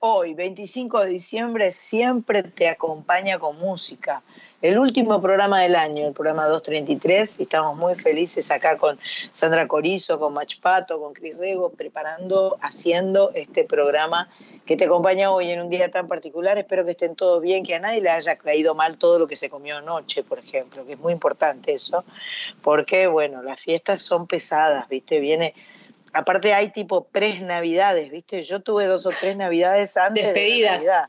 Hoy, 25 de diciembre, siempre te acompaña con música. El último programa del año, el programa 233, y estamos muy felices acá con Sandra Corizo, con Machpato, con Cris Rego, preparando, haciendo este programa que te acompaña hoy en un día tan particular. Espero que estén todos bien, que a nadie le haya caído mal todo lo que se comió anoche, por ejemplo, que es muy importante eso, porque, bueno, las fiestas son pesadas, ¿viste? Viene aparte hay tipo tres navidades, ¿viste? Yo tuve dos o tres navidades antes Despedidas. de Navidad.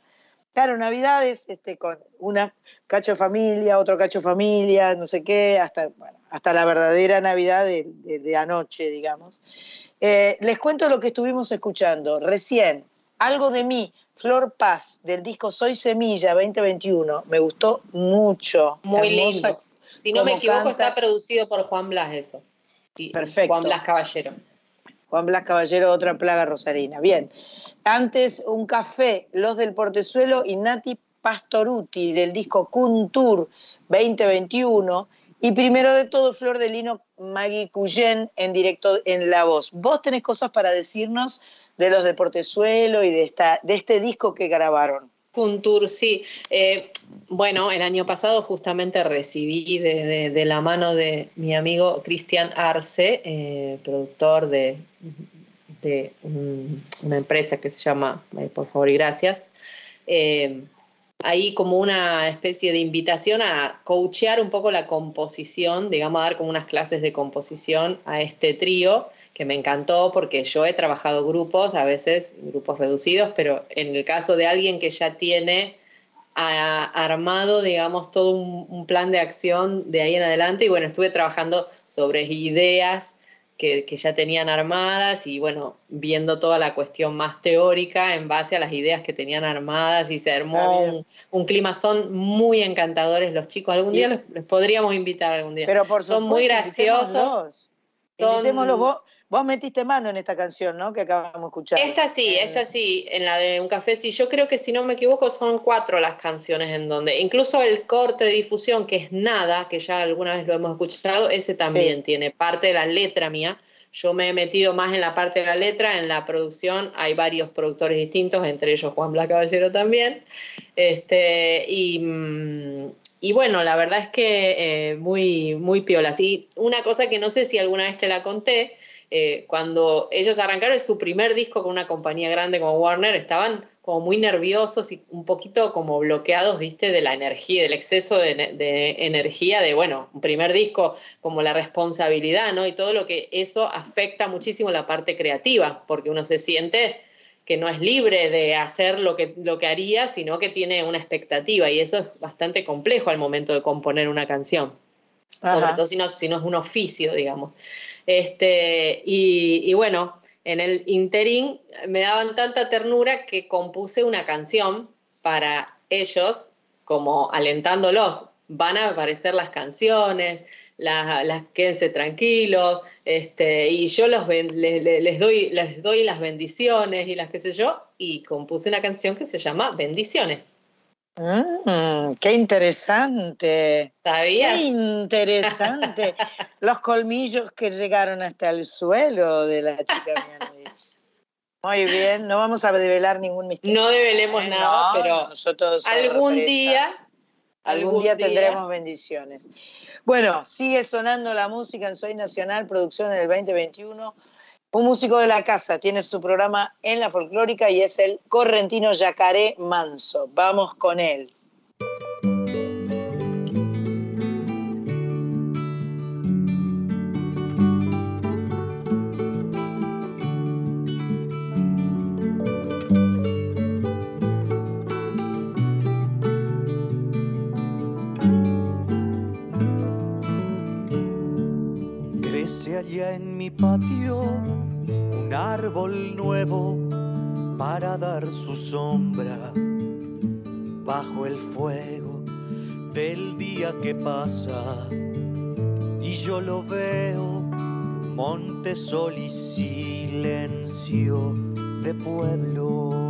Claro, navidades este, con una cacho familia, otro cacho familia, no sé qué, hasta, bueno, hasta la verdadera Navidad de, anoche, digamos. Eh, les cuento lo que estuvimos escuchando. Recién, algo de mí, Flor Paz, del disco Soy Semilla 2021, me gustó mucho. Muy lindo. Si no me equivoco, está producido por Juan Blas eso. Perfecto. Juan Blas Caballero. Juan Blas Caballero, otra plaga rosarina. Bien, antes un café, Los del Portezuelo y Nati Pastoruti del disco Kuntur 2021. Y primero de todo, Flor de Lino, Maggie Cuyen en directo en La Voz. Vos tenés cosas para decirnos de los de Portezuelo y de, esta, de este disco que grabaron. Kuntur, sí. Eh, bueno, el año pasado justamente recibí de, la mano de mi amigo Cristian Arce, eh, productor de, de una empresa que se llama eh, Por favor y gracias, ahí como una especie de invitación a coachear un poco la composición, digamos, a dar como unas clases de composición a este trío que me encantó porque yo he trabajado grupos, a veces grupos reducidos, pero en el caso de alguien que ya tiene armado, digamos, todo un, plan de acción de ahí en adelante y bueno, estuve trabajando sobre ideas que, ya tenían armadas y bueno, viendo toda la cuestión más teórica en base a las ideas que tenían armadas y se armó un, clima, son muy encantadores los chicos, algún día les, podríamos invitar algún día. Pero por son muy graciosos. Invitémoslos vos Vos metiste mano en esta canción, ¿no? Que acabamos de escuchar. Esta sí, esta sí, en la de Un Café sí. Yo creo que si no me equivoco son cuatro las canciones en donde, incluso el corte de difusión, que es nada, que ya alguna vez lo hemos escuchado, ese también tiene parte de la letra mía. Yo me he metido más en la parte de la letra, en la producción hay varios productores distintos, entre ellos Juan Blas Caballero también. Este, y, mm, y bueno, la verdad es que eh, muy, muy piola. Y una cosa que no sé si alguna vez te la conté, eh, cuando ellos arrancaron su primer disco con una compañía grande como Warner, estaban como muy nerviosos y un poquito como bloqueados, viste, de la energía, del exceso de, energía, de, bueno, un primer disco, como la responsabilidad, ¿no? Y todo lo que eso afecta muchísimo la parte creativa, porque uno se siente que no es libre de hacer lo que, lo que haría, sino que tiene una expectativa, y eso es bastante complejo al momento de componer una canción, sobre todo si no, si no es un oficio, digamos. Este, y, bueno, en el interín me daban tanta ternura que compuse una canción para ellos, como alentándolos. Van a aparecer las canciones, las, quédense tranquilos, este, y yo los les, doy, les doy las bendiciones y las qué sé yo, y compuse una canción que se llama Bendiciones. Mm, qué interesante. ¿Sabías? Qué interesante. Los colmillos que llegaron hasta el suelo de la chica Muy bien, no vamos a develar ningún misterio. No develemos nada, pero nosotros algún día, algún día tendremos bendiciones. Bueno, sigue sonando la música en Soy Nacional, producción en el 2021. Un músico de la casa tiene su programa en la folclórica y es el correntino Yacaré Manso. Vamos con él. Árbol nuevo para dar su sombra bajo el fuego del día que pasa. Y yo lo veo, monte, sol y silencio de pueblo.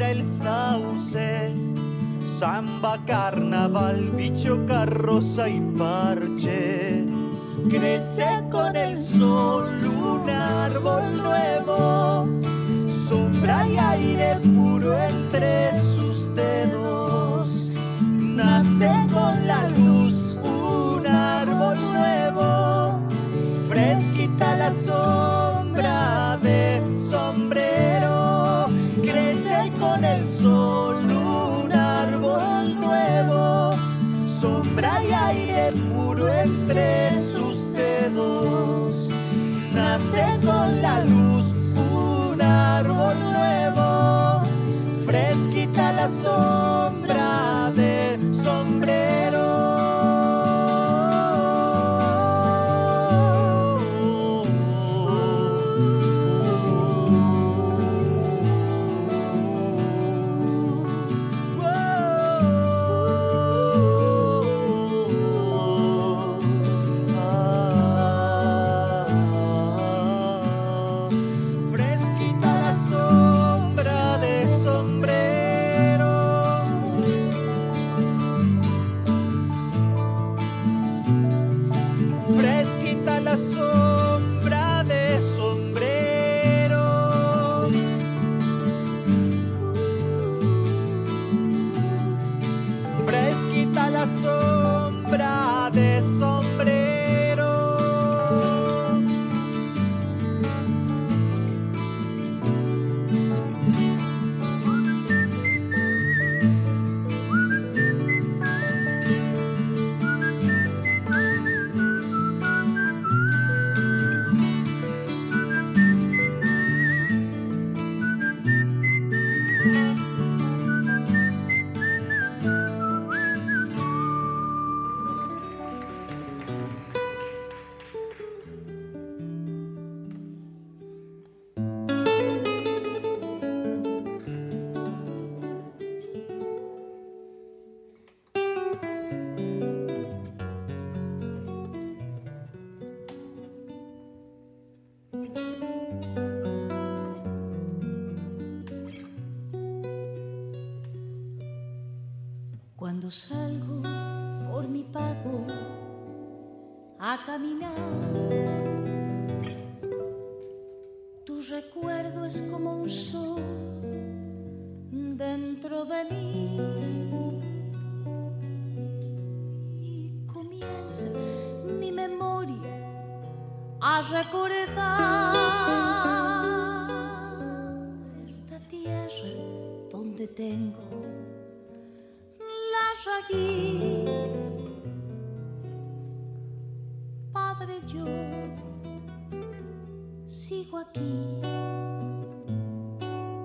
El sauce. Samba, carnaval, bicho, carroza y parche. Crece con el sol un árbol nuevo, sombra y aire puro entre sus dedos. Nace con la luz un árbol nuevo, fresquita la sombra con el sol un árbol nuevo, sombra y aire puro entre sus dedos. Nace con la luz un árbol nuevo, fresquita la sombra salgo por mi pago a caminar, tu recuerdo es como un sol dentro de mí. Y comienza mi memoria a recordar esta tierra donde tengo raíz. Padre, yo sigo aquí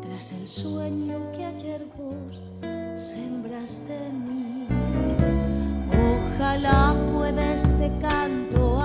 tras el sueño que ayer vos sembraste en mí. Ojalá pueda este canto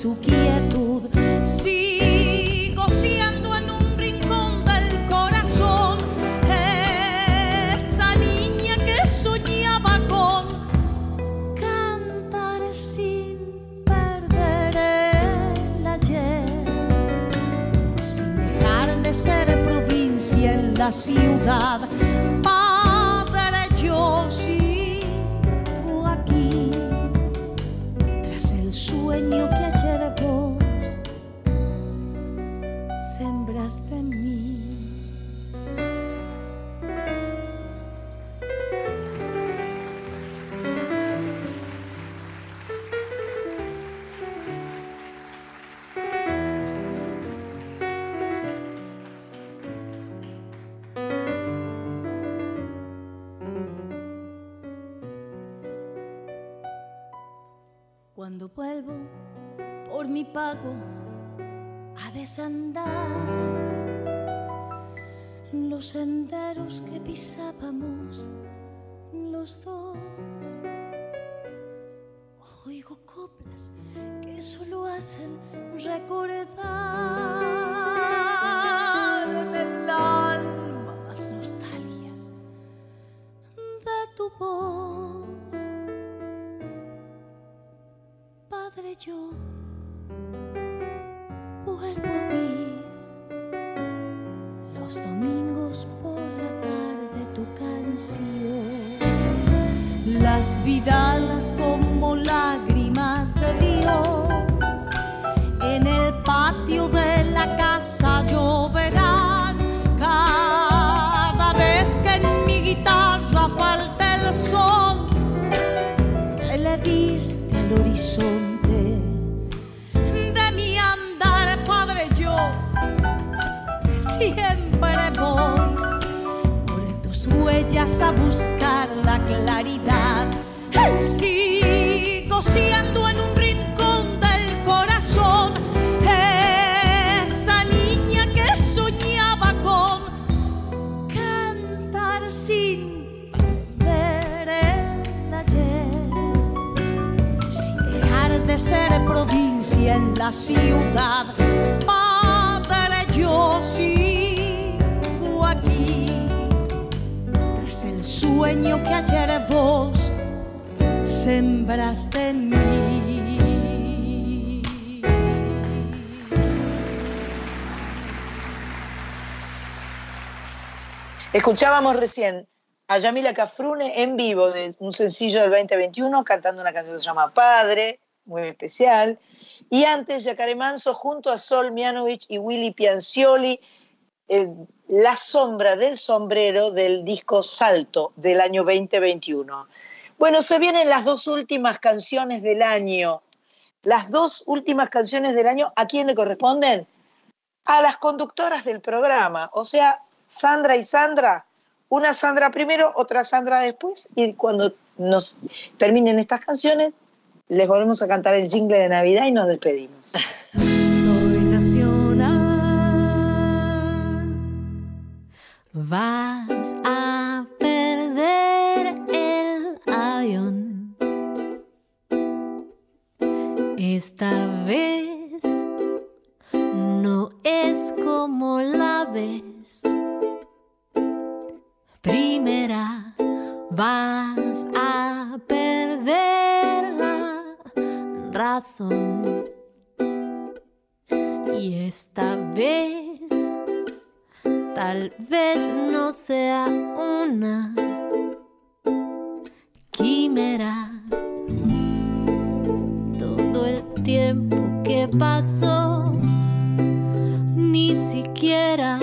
su quietud. Sigo siendo en un rincón del corazón esa niña que soñaba con cantar sin perder el ayer, sin dejar de ser provincia en la ciudad. A desandar los senderos que pisábamos los dos, oigo coplas que solo hacen recordar en el alma más nostalgias de tu voz. Padre, yo los domingos por la tarde tu canción. Las vidalas como lágrimas de Dios en el patio de la casa lloverán cada vez que en mi guitarra falta el que le diste al horizonte de mi andar, Padre, yo siempre por tus huellas a buscar la claridad. Sigo siendo en un rincón del corazón esa niña que soñaba con cantar sin perder el ayer sin dejar de ser provincia en la ciudad. Padre, yo sigo Escuchábamos recién a Yamila Cafrune en vivo de un sencillo del 2021 cantando una canción que se llama Padre, muy especial. Y antes Yacare Manso junto a Sol Mianovich y Willy Piancioli, eh, La sombra del sombrero del disco Salto del año 2021. Bueno, se vienen las dos últimas canciones del año. Las dos últimas canciones del año, ¿a quién le corresponden? A las conductoras del programa, o sea, Sandra y Sandra, una Sandra primero, otra Sandra después, y cuando nos terminen estas canciones, les volvemos a cantar el jingle de Navidad y nos despedimos. Vas a perder el avión. Esta vez no es como la vez primera. Vas a perder la razón. Y esta vez tal vez no sea una quimera. Todo el tiempo que pasó ni siquiera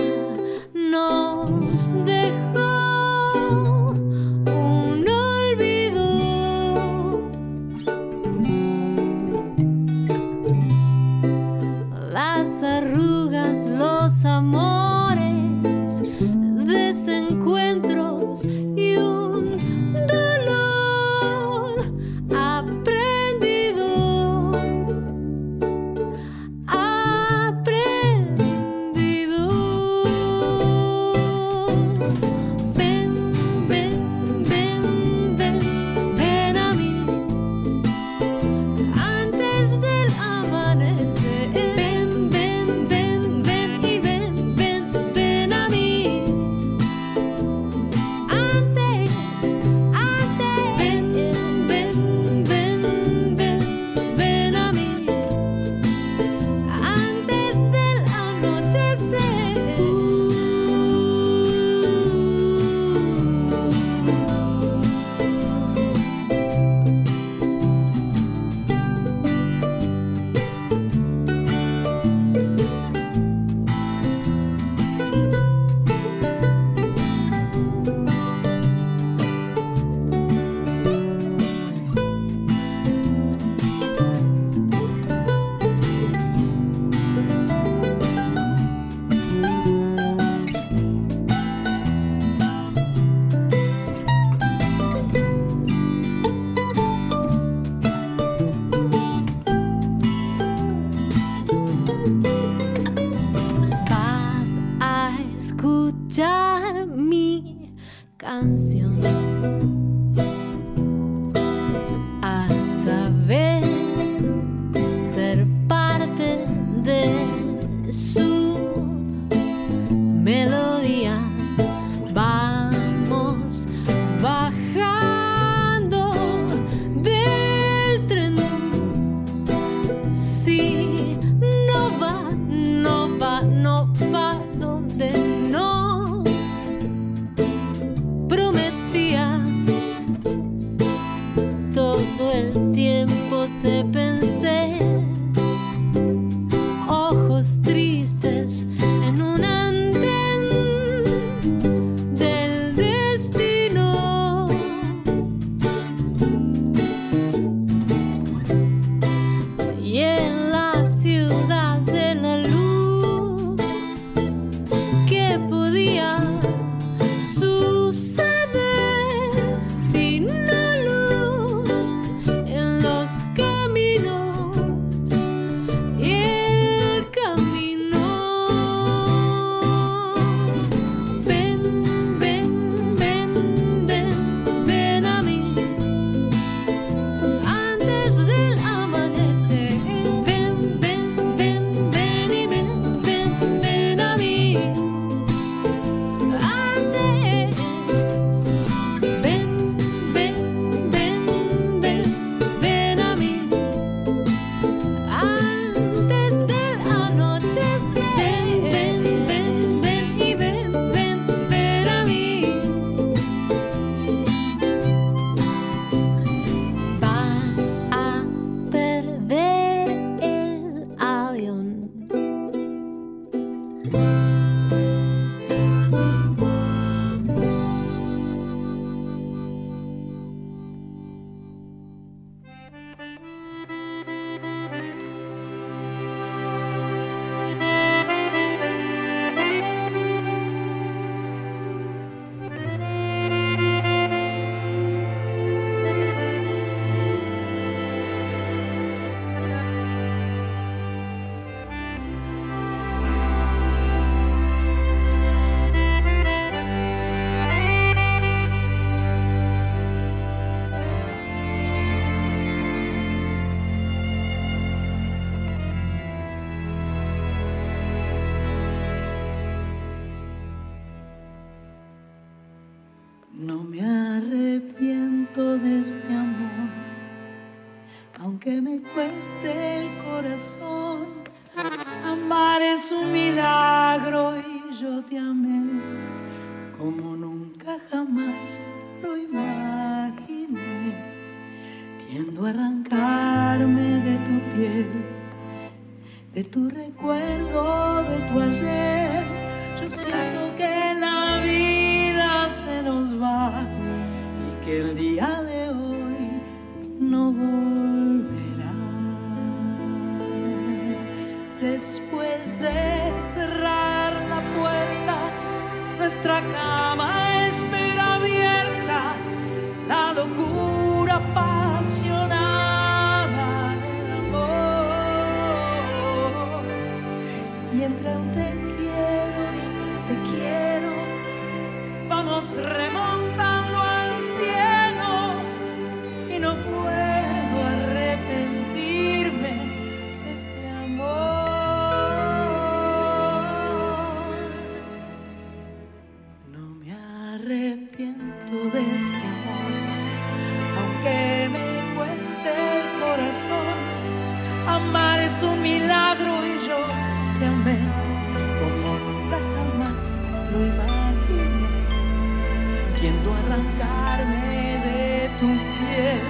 arrancarme de tu piel,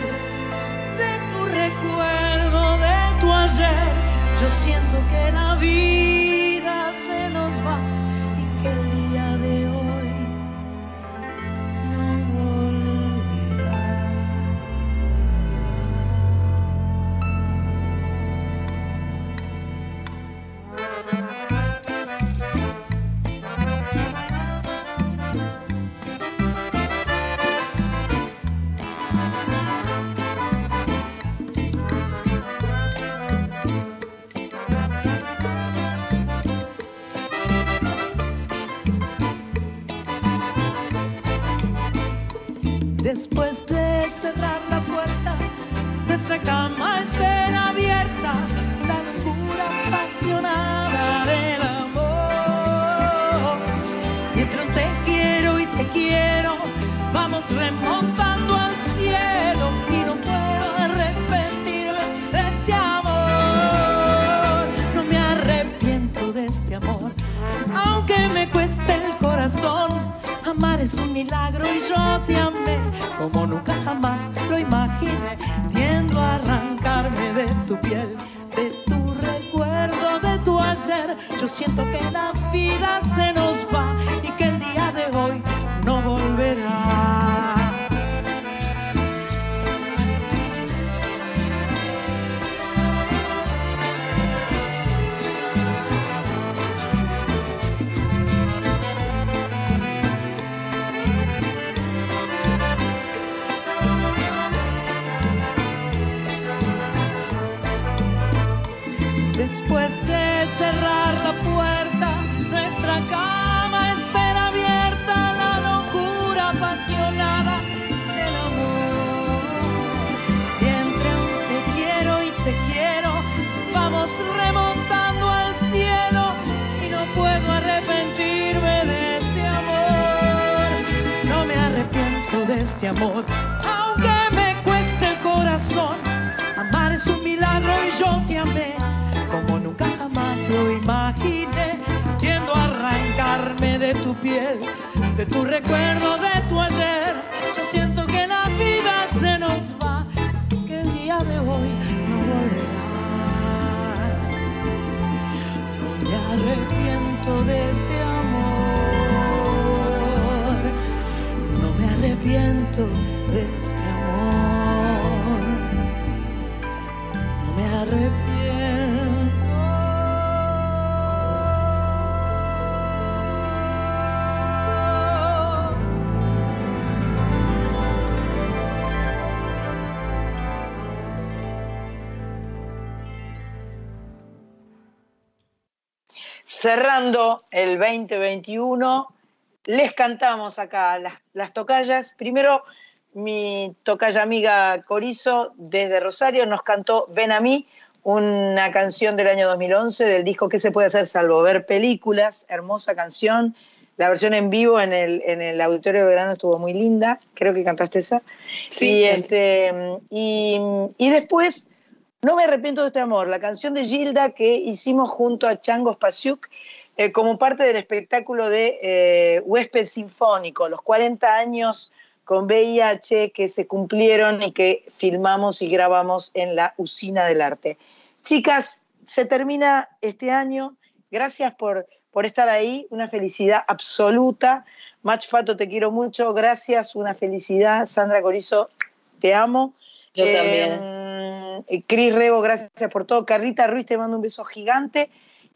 de tu recuerdo, de tu ayer. Yo siento que la vida... cerrando el 2021, les cantamos acá las, las tocallas. Primero, mi tocaya amiga Corizo, desde Rosario, nos cantó Ven a mí, una canción del año 2011 del disco ¿Qué se puede hacer salvo ver películas? Hermosa canción. La versión en vivo en el, en el Auditorio de Verano estuvo muy linda. Creo que cantaste esa. Sí. Y, este, y, y después, No me arrepiento de este amor, la canción de Gilda que hicimos junto a Chango Spasiuk eh, como parte del espectáculo de eh, Huésped Sinfónico, los 40 años con VIH que se cumplieron y que filmamos y grabamos en la Usina del Arte. Chicas, se termina este año. Gracias por, por estar ahí. Una felicidad absoluta. Mach Fato, te quiero mucho. Gracias, una felicidad. Sandra Corizo, te amo. Yo Eh, también. Cris Rego, gracias por todo. Carlita Ruiz, te mando un beso gigante.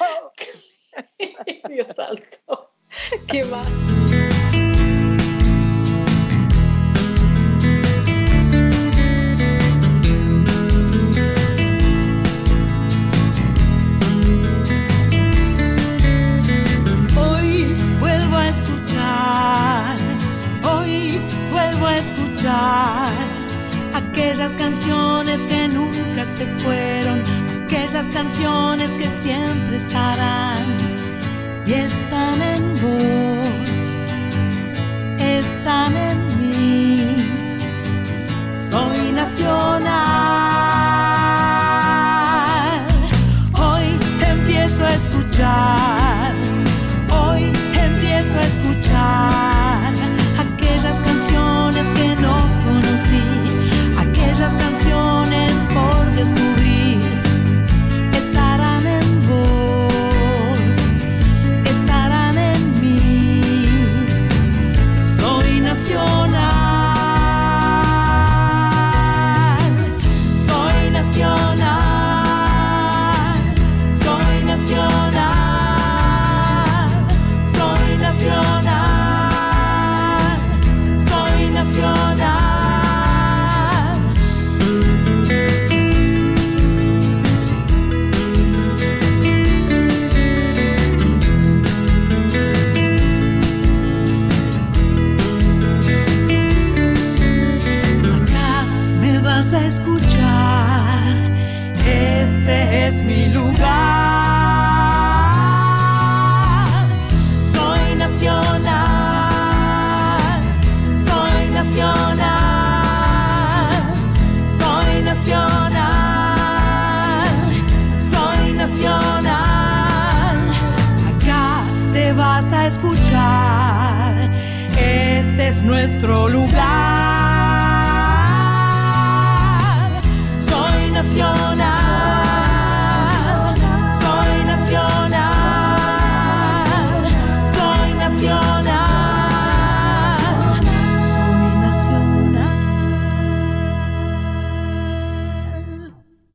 Dios santo. Qué mal. Hoy vuelvo a escuchar, hoy vuelvo a escuchar aquellas canciones que nunca se fueron, aquellas canciones que siempre estarán y están en vos, están en mí. Soy nacional.